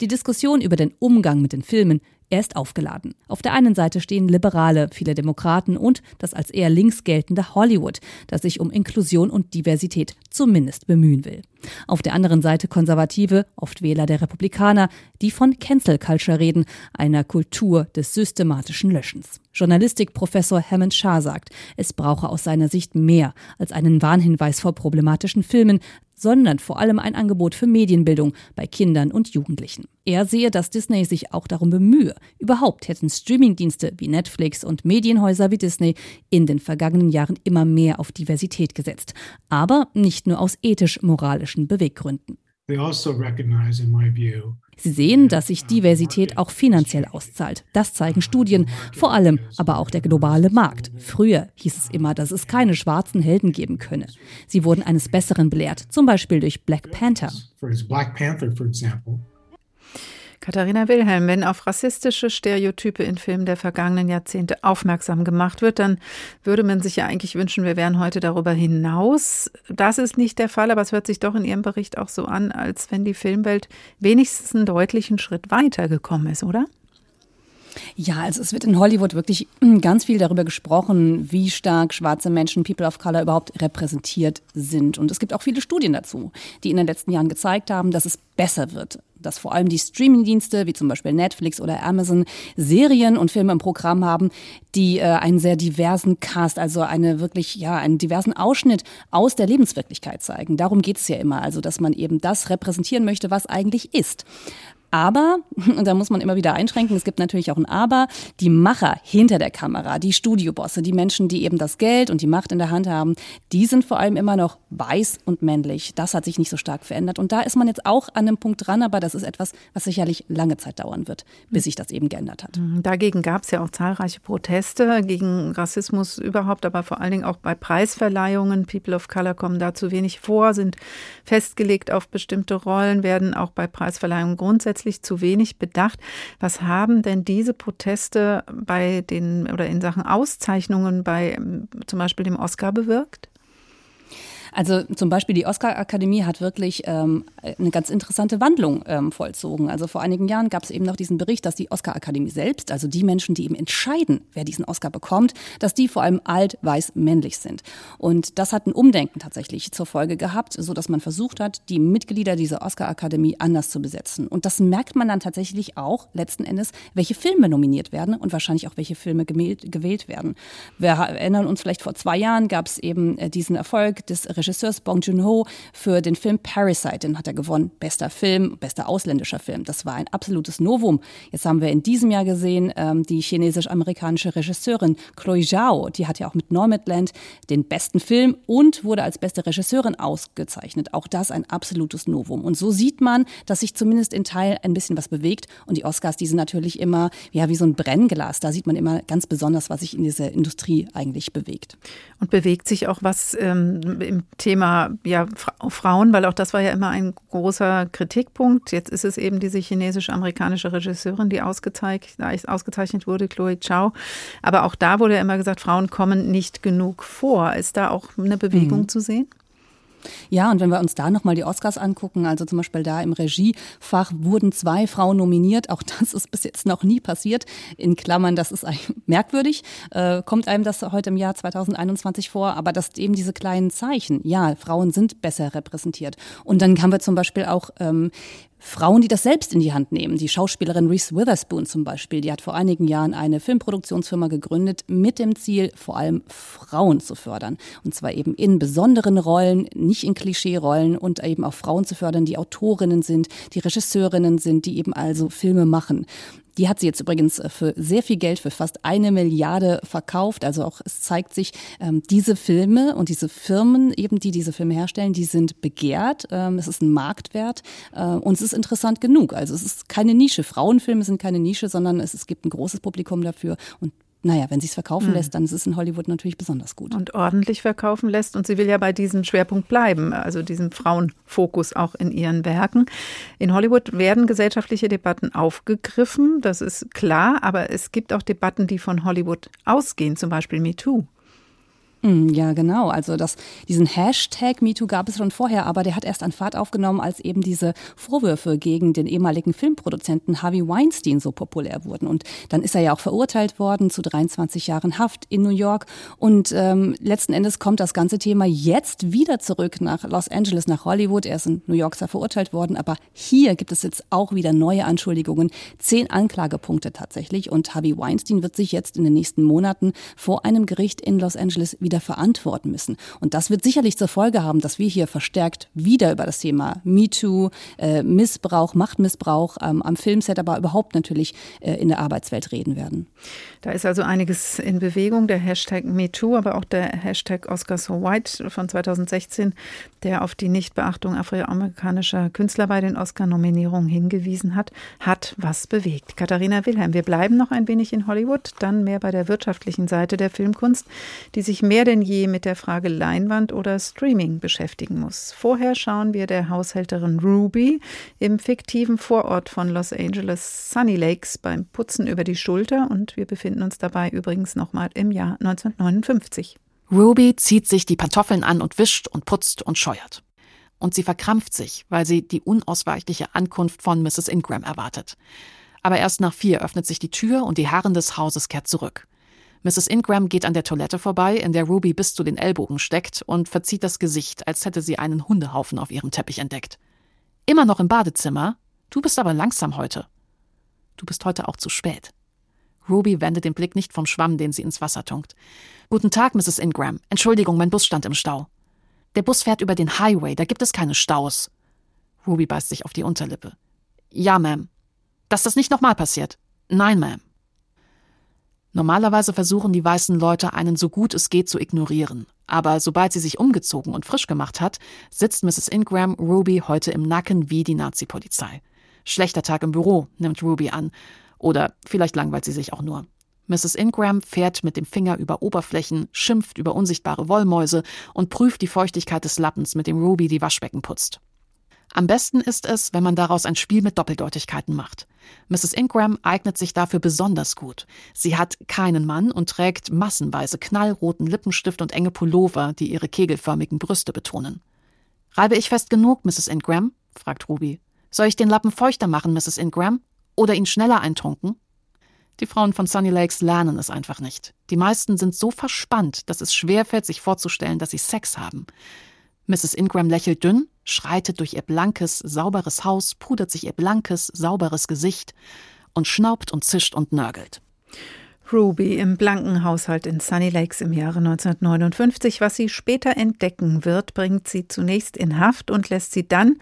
Die Diskussion über den Umgang mit den Filmen er ist aufgeladen. Auf der einen Seite stehen Liberale, viele Demokraten und das als eher links geltende Hollywood, das sich um Inklusion und Diversität zumindest bemühen will. Auf der anderen Seite Konservative, oft Wähler der Republikaner, die von Cancel Culture reden, einer Kultur des systematischen Löschens. Journalistikprofessor Hammond Shah sagt, es brauche aus seiner Sicht mehr als einen Warnhinweis vor problematischen Filmen, sondern vor allem ein Angebot für Medienbildung bei Kindern und Jugendlichen. Er sehe, dass Disney sich auch darum bemühe. Überhaupt hätten Streamingdienste wie Netflix und Medienhäuser wie Disney in den vergangenen Jahren immer mehr auf Diversität gesetzt. Aber nicht nur aus ethisch-moralischen Beweggründen. They also recognize, in my view, Sie sehen, dass sich Diversität auch finanziell auszahlt. Das zeigen Studien, vor allem aber auch der globale Markt. Früher hieß es immer, dass es keine schwarzen Helden geben könne. Sie wurden eines Besseren belehrt, zum Beispiel durch Black Panther. Katharina Wilhelm, wenn auf rassistische Stereotype in Filmen der vergangenen Jahrzehnte aufmerksam gemacht wird, dann würde man sich ja eigentlich wünschen, wir wären heute darüber hinaus. Das ist nicht der Fall, aber es hört sich doch in Ihrem Bericht auch so an, als wenn die Filmwelt wenigstens einen deutlichen Schritt weitergekommen ist, oder? Ja, also es wird in Hollywood wirklich ganz viel darüber gesprochen, wie stark schwarze Menschen, People of Color überhaupt repräsentiert sind. Und es gibt auch viele Studien dazu, die in den letzten Jahren gezeigt haben, dass es besser wird dass vor allem die Streamingdienste wie zum Beispiel Netflix oder Amazon Serien und Filme im Programm haben, die äh, einen sehr diversen Cast, also eine wirklich ja einen diversen Ausschnitt aus der Lebenswirklichkeit zeigen. Darum geht es ja immer, also dass man eben das repräsentieren möchte, was eigentlich ist. Aber, und da muss man immer wieder einschränken, es gibt natürlich auch ein Aber, die Macher hinter der Kamera, die Studiobosse, die Menschen, die eben das Geld und die Macht in der Hand haben, die sind vor allem immer noch weiß und männlich. Das hat sich nicht so stark verändert. Und da ist man jetzt auch an einem Punkt dran, aber das ist etwas, was sicherlich lange Zeit dauern wird, bis sich das eben geändert hat. Mhm. Dagegen gab es ja auch zahlreiche Proteste gegen Rassismus überhaupt, aber vor allen Dingen auch bei Preisverleihungen. People of Color kommen da zu wenig vor, sind festgelegt auf bestimmte Rollen, werden auch bei Preisverleihungen grundsätzlich grundsätzlich zu wenig bedacht. Was haben denn diese Proteste bei den oder in Sachen Auszeichnungen bei ähm, zum Beispiel dem Oscar bewirkt? Also zum Beispiel die Oscar-Akademie hat wirklich ähm, eine ganz interessante Wandlung ähm, vollzogen. Also vor einigen Jahren gab es eben noch diesen Bericht, dass die Oscar-Akademie selbst, also die Menschen, die eben entscheiden, wer diesen Oscar bekommt, dass die vor allem alt, weiß, männlich sind. Und das hat ein Umdenken tatsächlich zur Folge gehabt, so dass man versucht hat, die Mitglieder dieser Oscar-Akademie anders zu besetzen. Und das merkt man dann tatsächlich auch letzten Endes, welche Filme nominiert werden und wahrscheinlich auch welche Filme gewählt werden. Wir erinnern uns vielleicht vor zwei Jahren gab es eben äh, diesen Erfolg des Regisseurs Bong Joon-ho für den Film Parasite. Den hat er gewonnen. Bester Film, bester ausländischer Film. Das war ein absolutes Novum. Jetzt haben wir in diesem Jahr gesehen, ähm, die chinesisch-amerikanische Regisseurin Chloe Zhao, die hat ja auch mit Nomadland den besten Film und wurde als beste Regisseurin ausgezeichnet. Auch das ein absolutes Novum. Und so sieht man, dass sich zumindest in Teil ein bisschen was bewegt. Und die Oscars, die sind natürlich immer ja, wie so ein Brennglas. Da sieht man immer ganz besonders, was sich in dieser Industrie eigentlich bewegt. Und bewegt sich auch was ähm, im Thema ja, Frauen, weil auch das war ja immer ein großer Kritikpunkt. Jetzt ist es eben diese chinesische-amerikanische Regisseurin, die ausgezeichnet, ausgezeichnet wurde, Chloe Chow. Aber auch da wurde ja immer gesagt, Frauen kommen nicht genug vor. Ist da auch eine Bewegung mhm. zu sehen? Ja, und wenn wir uns da nochmal die Oscars angucken, also zum Beispiel da im Regiefach wurden zwei Frauen nominiert. Auch das ist bis jetzt noch nie passiert. In Klammern, das ist merkwürdig. Äh, kommt einem das heute im Jahr 2021 vor? Aber das eben diese kleinen Zeichen. Ja, Frauen sind besser repräsentiert. Und dann haben wir zum Beispiel auch ähm, Frauen, die das selbst in die Hand nehmen. Die Schauspielerin Reese Witherspoon zum Beispiel, die hat vor einigen Jahren eine Filmproduktionsfirma gegründet mit dem Ziel, vor allem Frauen zu fördern. Und zwar eben in besonderen Rollen, nicht in Klischee-Rollen und eben auch Frauen zu fördern, die Autorinnen sind, die Regisseurinnen sind, die eben also Filme machen. Die hat sie jetzt übrigens äh, für sehr viel Geld, für fast eine Milliarde verkauft. Also auch es zeigt sich, ähm, diese Filme und diese Firmen, eben die diese Filme herstellen, die sind begehrt. Ähm, es ist ein Marktwert äh, und es ist interessant genug. Also es ist keine Nische. Frauenfilme sind keine Nische, sondern es, es gibt ein großes Publikum dafür und naja, wenn sie es verkaufen mhm. lässt, dann ist es in Hollywood natürlich besonders gut. Und ordentlich verkaufen lässt. Und sie will ja bei diesem Schwerpunkt bleiben, also diesem Frauenfokus auch in ihren Werken. In Hollywood werden gesellschaftliche Debatten aufgegriffen, das ist klar, aber es gibt auch Debatten, die von Hollywood ausgehen, zum Beispiel MeToo. Hm, ja, genau. Also das, diesen Hashtag MeToo gab es schon vorher, aber der hat erst an Fahrt aufgenommen, als eben diese Vorwürfe gegen den ehemaligen Filmproduzenten Harvey Weinstein so populär wurden. Und dann ist er ja auch verurteilt worden zu 23 Jahren Haft in New York. Und ähm, letzten Endes kommt das ganze Thema jetzt wieder zurück nach Los Angeles, nach Hollywood. Er ist in New York zwar verurteilt worden, aber hier gibt es jetzt auch wieder neue Anschuldigungen. Zehn Anklagepunkte tatsächlich. Und Harvey Weinstein wird sich jetzt in den nächsten Monaten vor einem Gericht in Los Angeles wieder wieder verantworten müssen. Und das wird sicherlich zur Folge haben, dass wir hier verstärkt wieder über das Thema MeToo, äh, Missbrauch, Machtmissbrauch ähm, am Filmset, aber überhaupt natürlich äh, in der Arbeitswelt reden werden. Da ist also einiges in Bewegung, der Hashtag MeToo, aber auch der Hashtag Oscar So White von 2016, der auf die Nichtbeachtung afroamerikanischer Künstler bei den Oscar-Nominierungen hingewiesen hat, hat was bewegt. Katharina Wilhelm, wir bleiben noch ein wenig in Hollywood, dann mehr bei der wirtschaftlichen Seite der Filmkunst, die sich mehr mehr denn je mit der Frage Leinwand oder Streaming beschäftigen muss. Vorher schauen wir der Haushälterin Ruby im fiktiven Vorort von Los Angeles Sunny Lakes beim Putzen über die Schulter und wir befinden uns dabei übrigens nochmal im Jahr 1959. Ruby zieht sich die Pantoffeln an und wischt und putzt und scheuert. Und sie verkrampft sich, weil sie die unausweichliche Ankunft von Mrs. Ingram erwartet. Aber erst nach vier öffnet sich die Tür und die Herrin des Hauses kehrt zurück. Mrs. Ingram geht an der Toilette vorbei, in der Ruby bis zu den Ellbogen steckt und verzieht das Gesicht, als hätte sie einen Hundehaufen auf ihrem Teppich entdeckt. Immer noch im Badezimmer? Du bist aber langsam heute. Du bist heute auch zu spät. Ruby wendet den Blick nicht vom Schwamm, den sie ins Wasser tunkt. Guten Tag, Mrs. Ingram. Entschuldigung, mein Bus stand im Stau. Der Bus fährt über den Highway, da gibt es keine Staus. Ruby beißt sich auf die Unterlippe. Ja, Ma'am. Dass das nicht nochmal passiert. Nein, Ma'am. Normalerweise versuchen die weißen Leute, einen so gut es geht zu ignorieren. Aber sobald sie sich umgezogen und frisch gemacht hat, sitzt Mrs. Ingram Ruby heute im Nacken wie die Nazi-Polizei. Schlechter Tag im Büro, nimmt Ruby an. Oder vielleicht langweilt sie sich auch nur. Mrs. Ingram fährt mit dem Finger über Oberflächen, schimpft über unsichtbare Wollmäuse und prüft die Feuchtigkeit des Lappens, mit dem Ruby die Waschbecken putzt. Am besten ist es, wenn man daraus ein Spiel mit Doppeldeutigkeiten macht. Mrs. Ingram eignet sich dafür besonders gut. Sie hat keinen Mann und trägt massenweise knallroten Lippenstift und enge Pullover, die ihre kegelförmigen Brüste betonen. Reibe ich fest genug, Mrs. Ingram? fragt Ruby. Soll ich den Lappen feuchter machen, Mrs. Ingram? Oder ihn schneller eintunken? Die Frauen von Sunny Lakes lernen es einfach nicht. Die meisten sind so verspannt, dass es schwerfällt, sich vorzustellen, dass sie Sex haben. Mrs. Ingram lächelt dünn, schreitet durch ihr blankes, sauberes Haus, pudert sich ihr blankes, sauberes Gesicht und schnaubt und zischt und nörgelt. Ruby im blanken Haushalt in Sunny Lakes im Jahre 1959. Was sie später entdecken wird, bringt sie zunächst in Haft und lässt sie dann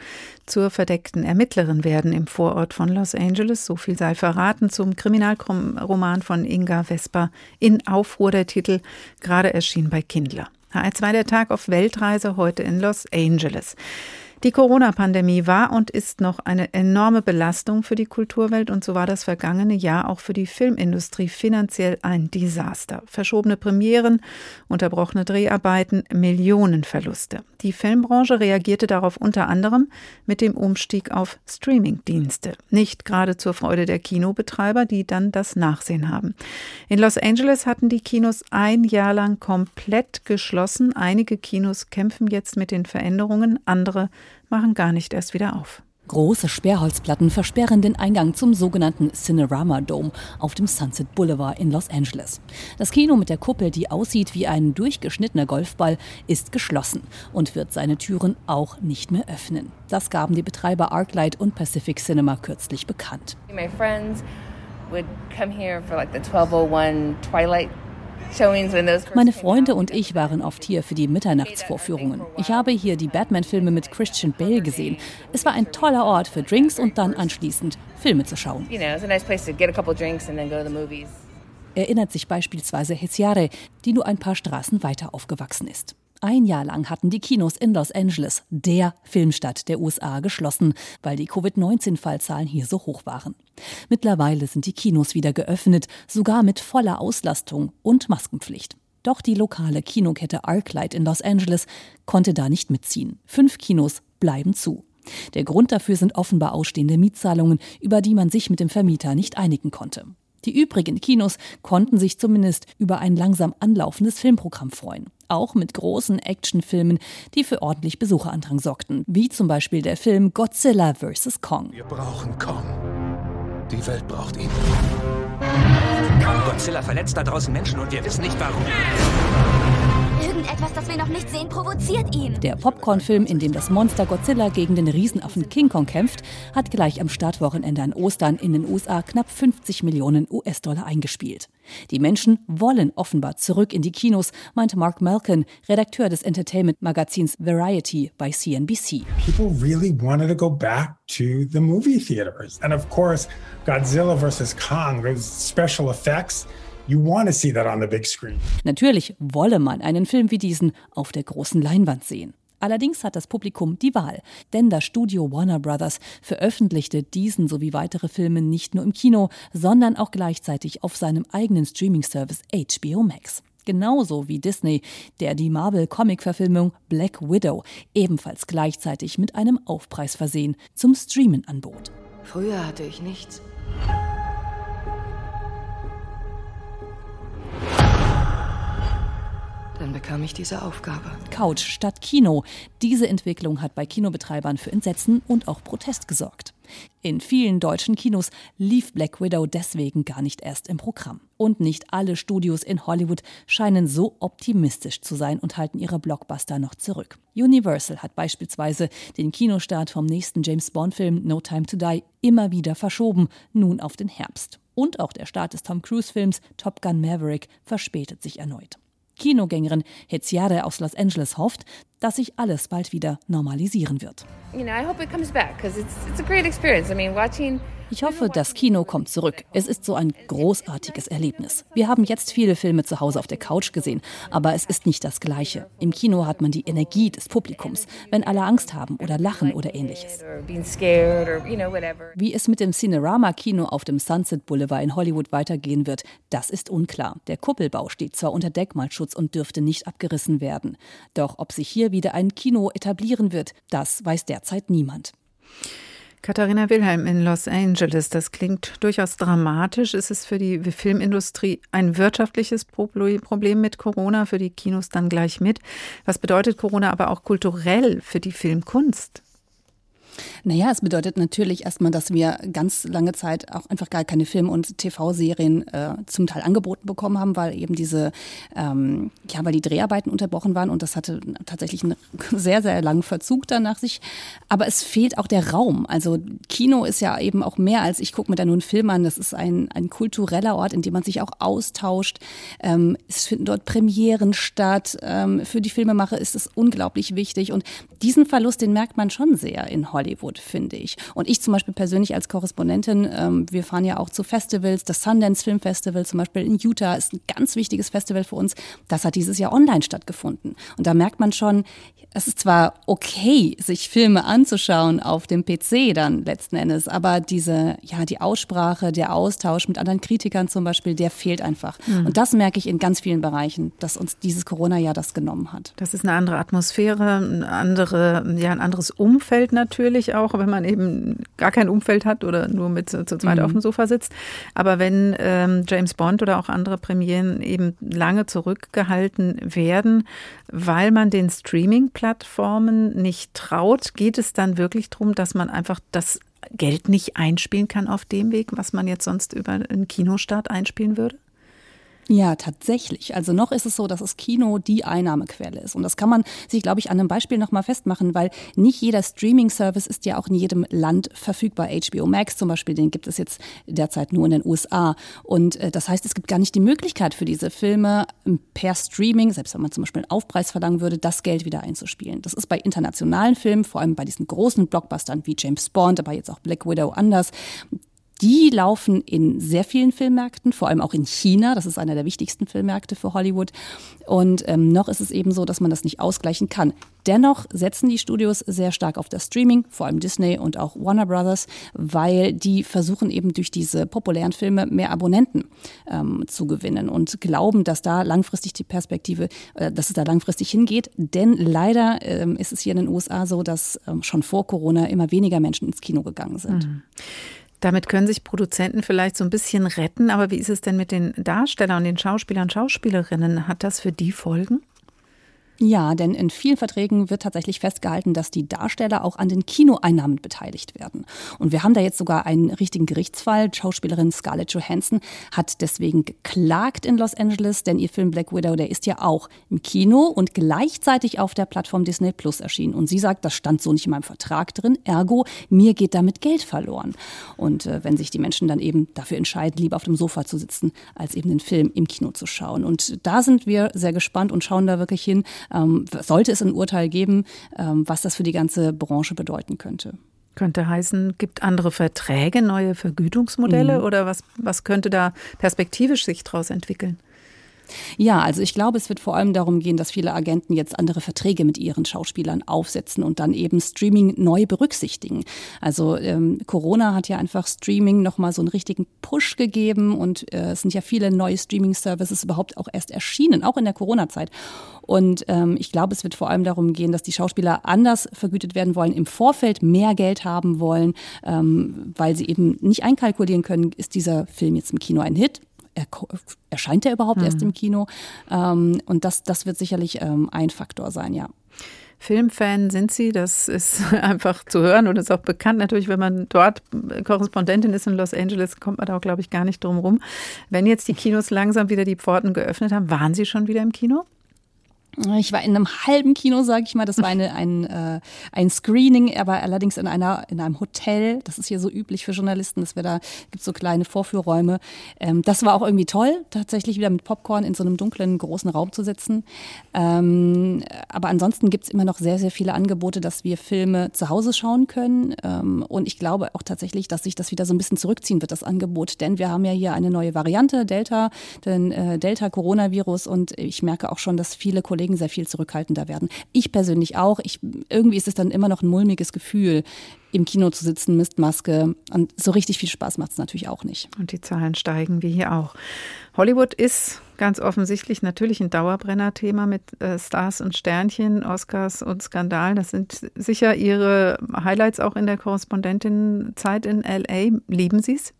zur verdeckten Ermittlerin werden im Vorort von Los Angeles. So viel sei verraten zum Kriminalroman von Inga Vesper in Aufruhr der Titel, gerade erschien bei Kindler. HR2 der Tag auf Weltreise heute in Los Angeles. Die Corona-Pandemie war und ist noch eine enorme Belastung für die Kulturwelt und so war das vergangene Jahr auch für die Filmindustrie finanziell ein Desaster. Verschobene Premieren, unterbrochene Dreharbeiten, Millionenverluste. Die Filmbranche reagierte darauf unter anderem mit dem Umstieg auf Streamingdienste. Nicht gerade zur Freude der Kinobetreiber, die dann das Nachsehen haben. In Los Angeles hatten die Kinos ein Jahr lang komplett geschlossen. Einige Kinos kämpfen jetzt mit den Veränderungen, andere machen gar nicht erst wieder auf. Große Sperrholzplatten versperren den Eingang zum sogenannten Cinerama Dome auf dem Sunset Boulevard in Los Angeles. Das Kino mit der Kuppel, die aussieht wie ein durchgeschnittener Golfball, ist geschlossen und wird seine Türen auch nicht mehr öffnen. Das gaben die Betreiber Arclight und Pacific Cinema kürzlich bekannt. My friends would come here for like the 1201 Twilight meine Freunde und ich waren oft hier für die Mitternachtsvorführungen. Ich habe hier die Batman-Filme mit Christian Bale gesehen. Es war ein toller Ort für Drinks und dann anschließend Filme zu schauen. Erinnert sich beispielsweise Hesiare, die nur ein paar Straßen weiter aufgewachsen ist. Ein Jahr lang hatten die Kinos in Los Angeles, der Filmstadt der USA, geschlossen, weil die Covid-19-Fallzahlen hier so hoch waren. Mittlerweile sind die Kinos wieder geöffnet, sogar mit voller Auslastung und Maskenpflicht. Doch die lokale Kinokette Arclight in Los Angeles konnte da nicht mitziehen. Fünf Kinos bleiben zu. Der Grund dafür sind offenbar ausstehende Mietzahlungen, über die man sich mit dem Vermieter nicht einigen konnte. Die übrigen Kinos konnten sich zumindest über ein langsam anlaufendes Filmprogramm freuen. Auch mit großen Actionfilmen, die für ordentlich Besucherandrang sorgten. Wie zum Beispiel der Film Godzilla vs. Kong. Wir brauchen Kong. Die Welt braucht ihn. Godzilla verletzt da draußen Menschen und wir wissen nicht warum. Irgendetwas, das wir noch nicht sehen, provoziert ihn. Der Popcorn-Film, in dem das Monster Godzilla gegen den Riesenaffen King Kong kämpft, hat gleich am Startwochenende an Ostern in den USA knapp 50 Millionen US-Dollar eingespielt. Die Menschen wollen offenbar zurück in die Kinos, meinte Mark Malkin, Redakteur des Entertainment-Magazins Variety bei CNBC. People really wanted to go back to the movie theaters. And of course, Godzilla vs. Kong, those special effects. You want to see that on the big screen. Natürlich wolle man einen Film wie diesen auf der großen Leinwand sehen. Allerdings hat das Publikum die Wahl, denn das Studio Warner Brothers veröffentlichte diesen sowie weitere Filme nicht nur im Kino, sondern auch gleichzeitig auf seinem eigenen Streaming-Service HBO Max. Genauso wie Disney, der die Marvel-Comic-Verfilmung Black Widow ebenfalls gleichzeitig mit einem Aufpreis versehen zum Streamen anbot. Früher hatte ich nichts. Dann bekam ich diese Aufgabe. Couch statt Kino. Diese Entwicklung hat bei Kinobetreibern für Entsetzen und auch Protest gesorgt. In vielen deutschen Kinos lief Black Widow deswegen gar nicht erst im Programm. Und nicht alle Studios in Hollywood scheinen so optimistisch zu sein und halten ihre Blockbuster noch zurück. Universal hat beispielsweise den Kinostart vom nächsten James Bond-Film No Time to Die immer wieder verschoben, nun auf den Herbst. Und auch der Start des Tom Cruise-Films Top Gun Maverick verspätet sich erneut. Kinogängerin Hetziare aus Los Angeles hofft, dass sich alles bald wieder normalisieren wird. Ich hoffe, das Kino kommt zurück. Es ist so ein großartiges Erlebnis. Wir haben jetzt viele Filme zu Hause auf der Couch gesehen, aber es ist nicht das Gleiche. Im Kino hat man die Energie des Publikums, wenn alle Angst haben oder lachen oder ähnliches. Wie es mit dem Cinerama-Kino auf dem Sunset Boulevard in Hollywood weitergehen wird, das ist unklar. Der Kuppelbau steht zwar unter Denkmalschutz und dürfte nicht abgerissen werden. Doch ob sich hier wieder ein Kino etablieren wird, das weiß derzeit niemand. Katharina Wilhelm in Los Angeles, das klingt durchaus dramatisch. Ist es für die Filmindustrie ein wirtschaftliches Problem mit Corona, für die Kinos dann gleich mit? Was bedeutet Corona aber auch kulturell für die Filmkunst? Naja, es bedeutet natürlich erstmal, dass wir ganz lange Zeit auch einfach gar keine Film- und TV-Serien äh, zum Teil angeboten bekommen haben, weil eben diese, ähm, ja, weil die Dreharbeiten unterbrochen waren und das hatte tatsächlich einen sehr, sehr langen Verzug dann nach sich. Aber es fehlt auch der Raum. Also Kino ist ja eben auch mehr als ich gucke mir da nur einen Film an. Das ist ein, ein kultureller Ort, in dem man sich auch austauscht. Ähm, es finden dort Premieren statt. Ähm, für die Filmemacher ist es unglaublich wichtig und diesen Verlust, den merkt man schon sehr in Hollywood. Hollywood, finde ich. Und ich zum Beispiel persönlich als Korrespondentin, ähm, wir fahren ja auch zu Festivals, das Sundance Film Festival zum Beispiel in Utah ist ein ganz wichtiges Festival für uns. Das hat dieses Jahr online stattgefunden. Und da merkt man schon, es ist zwar okay, sich Filme anzuschauen auf dem PC dann letzten Endes, aber diese, ja, die Aussprache, der Austausch mit anderen Kritikern zum Beispiel, der fehlt einfach. Mhm. Und das merke ich in ganz vielen Bereichen, dass uns dieses Corona-Jahr das genommen hat. Das ist eine andere Atmosphäre, ein, andere, ja, ein anderes Umfeld natürlich auch, wenn man eben gar kein Umfeld hat oder nur mit zu zweit mhm. auf dem Sofa sitzt. Aber wenn ähm, James Bond oder auch andere Premieren eben lange zurückgehalten werden, weil man den Streaming-Plattformen nicht traut, geht es dann wirklich darum, dass man einfach das Geld nicht einspielen kann auf dem Weg, was man jetzt sonst über einen Kinostart einspielen würde? Ja, tatsächlich. Also noch ist es so, dass das Kino die Einnahmequelle ist. Und das kann man sich, glaube ich, an einem Beispiel nochmal festmachen, weil nicht jeder Streaming-Service ist ja auch in jedem Land verfügbar. HBO Max zum Beispiel, den gibt es jetzt derzeit nur in den USA. Und äh, das heißt, es gibt gar nicht die Möglichkeit für diese Filme ähm, per Streaming, selbst wenn man zum Beispiel einen Aufpreis verlangen würde, das Geld wieder einzuspielen. Das ist bei internationalen Filmen, vor allem bei diesen großen Blockbustern wie James Bond, aber jetzt auch Black Widow anders die laufen in sehr vielen Filmmärkten, vor allem auch in China. Das ist einer der wichtigsten Filmmärkte für Hollywood. Und ähm, noch ist es eben so, dass man das nicht ausgleichen kann. Dennoch setzen die Studios sehr stark auf das Streaming, vor allem Disney und auch Warner Brothers, weil die versuchen eben durch diese populären Filme mehr Abonnenten ähm, zu gewinnen und glauben, dass da langfristig die Perspektive, äh, dass es da langfristig hingeht. Denn leider ähm, ist es hier in den USA so, dass ähm, schon vor Corona immer weniger Menschen ins Kino gegangen sind. Mhm. Damit können sich Produzenten vielleicht so ein bisschen retten, aber wie ist es denn mit den Darstellern und den Schauspielern und Schauspielerinnen? Hat das für die Folgen? Ja, denn in vielen Verträgen wird tatsächlich festgehalten, dass die Darsteller auch an den Kinoeinnahmen beteiligt werden. Und wir haben da jetzt sogar einen richtigen Gerichtsfall. Schauspielerin Scarlett Johansson hat deswegen geklagt in Los Angeles, denn ihr Film Black Widow, der ist ja auch im Kino und gleichzeitig auf der Plattform Disney Plus erschienen. Und sie sagt, das stand so nicht in meinem Vertrag drin, ergo, mir geht damit Geld verloren. Und äh, wenn sich die Menschen dann eben dafür entscheiden, lieber auf dem Sofa zu sitzen, als eben den Film im Kino zu schauen. Und da sind wir sehr gespannt und schauen da wirklich hin, ähm, sollte es ein Urteil geben, ähm, was das für die ganze Branche bedeuten könnte. Könnte heißen, gibt andere Verträge, neue Vergütungsmodelle mhm. oder was, was könnte da perspektivisch sich daraus entwickeln? Ja, also ich glaube, es wird vor allem darum gehen, dass viele Agenten jetzt andere Verträge mit ihren Schauspielern aufsetzen und dann eben Streaming neu berücksichtigen. Also ähm, Corona hat ja einfach Streaming nochmal so einen richtigen Push gegeben und äh, es sind ja viele neue Streaming-Services überhaupt auch erst erschienen, auch in der Corona-Zeit. Und ähm, ich glaube, es wird vor allem darum gehen, dass die Schauspieler anders vergütet werden wollen, im Vorfeld mehr Geld haben wollen, ähm, weil sie eben nicht einkalkulieren können, ist dieser Film jetzt im Kino ein Hit? Erscheint er überhaupt mhm. erst im Kino? Ähm, und das, das wird sicherlich ähm, ein Faktor sein, ja. Filmfan sind Sie, das ist einfach zu hören und ist auch bekannt. Natürlich, wenn man dort Korrespondentin ist in Los Angeles, kommt man da auch, glaube ich, gar nicht drum rum. Wenn jetzt die Kinos langsam wieder die Pforten geöffnet haben, waren Sie schon wieder im Kino? Ich war in einem halben Kino, sage ich mal. Das war eine, ein, äh, ein Screening, aber allerdings in einer in einem Hotel. Das ist hier so üblich für Journalisten, dass wir da gibt so kleine Vorführräume. Ähm, das war auch irgendwie toll, tatsächlich wieder mit Popcorn in so einem dunklen großen Raum zu sitzen. Ähm, aber ansonsten gibt's immer noch sehr sehr viele Angebote, dass wir Filme zu Hause schauen können. Ähm, und ich glaube auch tatsächlich, dass sich das wieder so ein bisschen zurückziehen wird, das Angebot, denn wir haben ja hier eine neue Variante Delta, den äh, Delta Coronavirus und ich merke auch schon, dass viele Kollegen Kollegen sehr viel zurückhaltender werden. Ich persönlich auch. Ich, irgendwie ist es dann immer noch ein mulmiges Gefühl, im Kino zu sitzen, Mistmaske. Und so richtig viel Spaß macht es natürlich auch nicht. Und die Zahlen steigen, wie hier auch. Hollywood ist ganz offensichtlich natürlich ein Dauerbrenner-Thema mit äh, Stars und Sternchen, Oscars und Skandalen. Das sind sicher Ihre Highlights auch in der Korrespondentinnenzeit in LA. Lieben Sie es?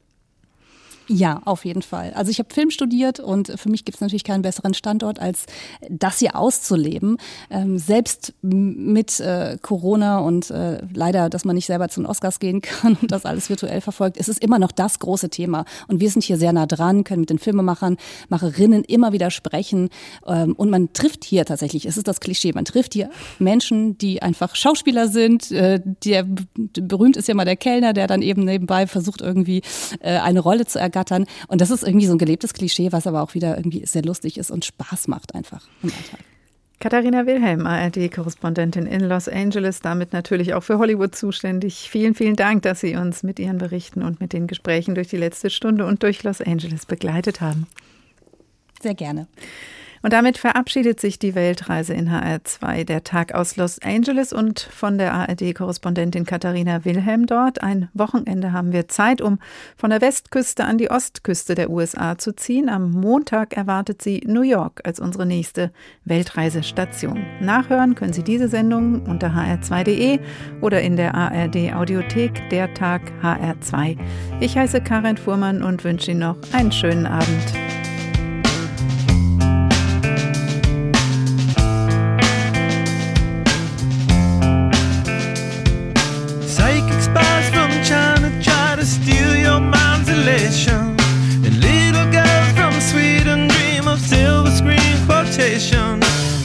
Ja, auf jeden Fall. Also ich habe Film studiert und für mich gibt es natürlich keinen besseren Standort, als das hier auszuleben. Ähm, selbst mit äh, Corona und äh, leider, dass man nicht selber zu den Oscars gehen kann und das alles virtuell verfolgt, ist es immer noch das große Thema. Und wir sind hier sehr nah dran, können mit den Filmemachern, Macherinnen immer wieder sprechen. Ähm, und man trifft hier tatsächlich, es ist das Klischee, man trifft hier Menschen, die einfach Schauspieler sind. Äh, der berühmt ist ja mal der Kellner, der dann eben nebenbei versucht, irgendwie äh, eine Rolle zu ergattern ergattern. Und das ist irgendwie so ein gelebtes Klischee, was aber auch wieder irgendwie sehr lustig ist und Spaß macht einfach im Alltag. Katharina Wilhelm, ARD-Korrespondentin in Los Angeles, damit natürlich auch für Hollywood zuständig. Vielen, vielen Dank, dass Sie uns mit Ihren Berichten und mit den Gesprächen durch die letzte Stunde und durch Los Angeles begleitet haben. Sehr gerne. Und damit verabschiedet sich die Weltreise in HR2, der Tag aus Los Angeles und von der ARD-Korrespondentin Katharina Wilhelm dort. Ein Wochenende haben wir Zeit, um von der Westküste an die Ostküste der USA zu ziehen. Am Montag erwartet sie New York als unsere nächste Weltreisestation. Nachhören können Sie diese Sendung unter hr2.de oder in der ARD Audiothek Der Tag HR2. Ich heiße Karin Fuhrmann und wünsche Ihnen noch einen schönen Abend.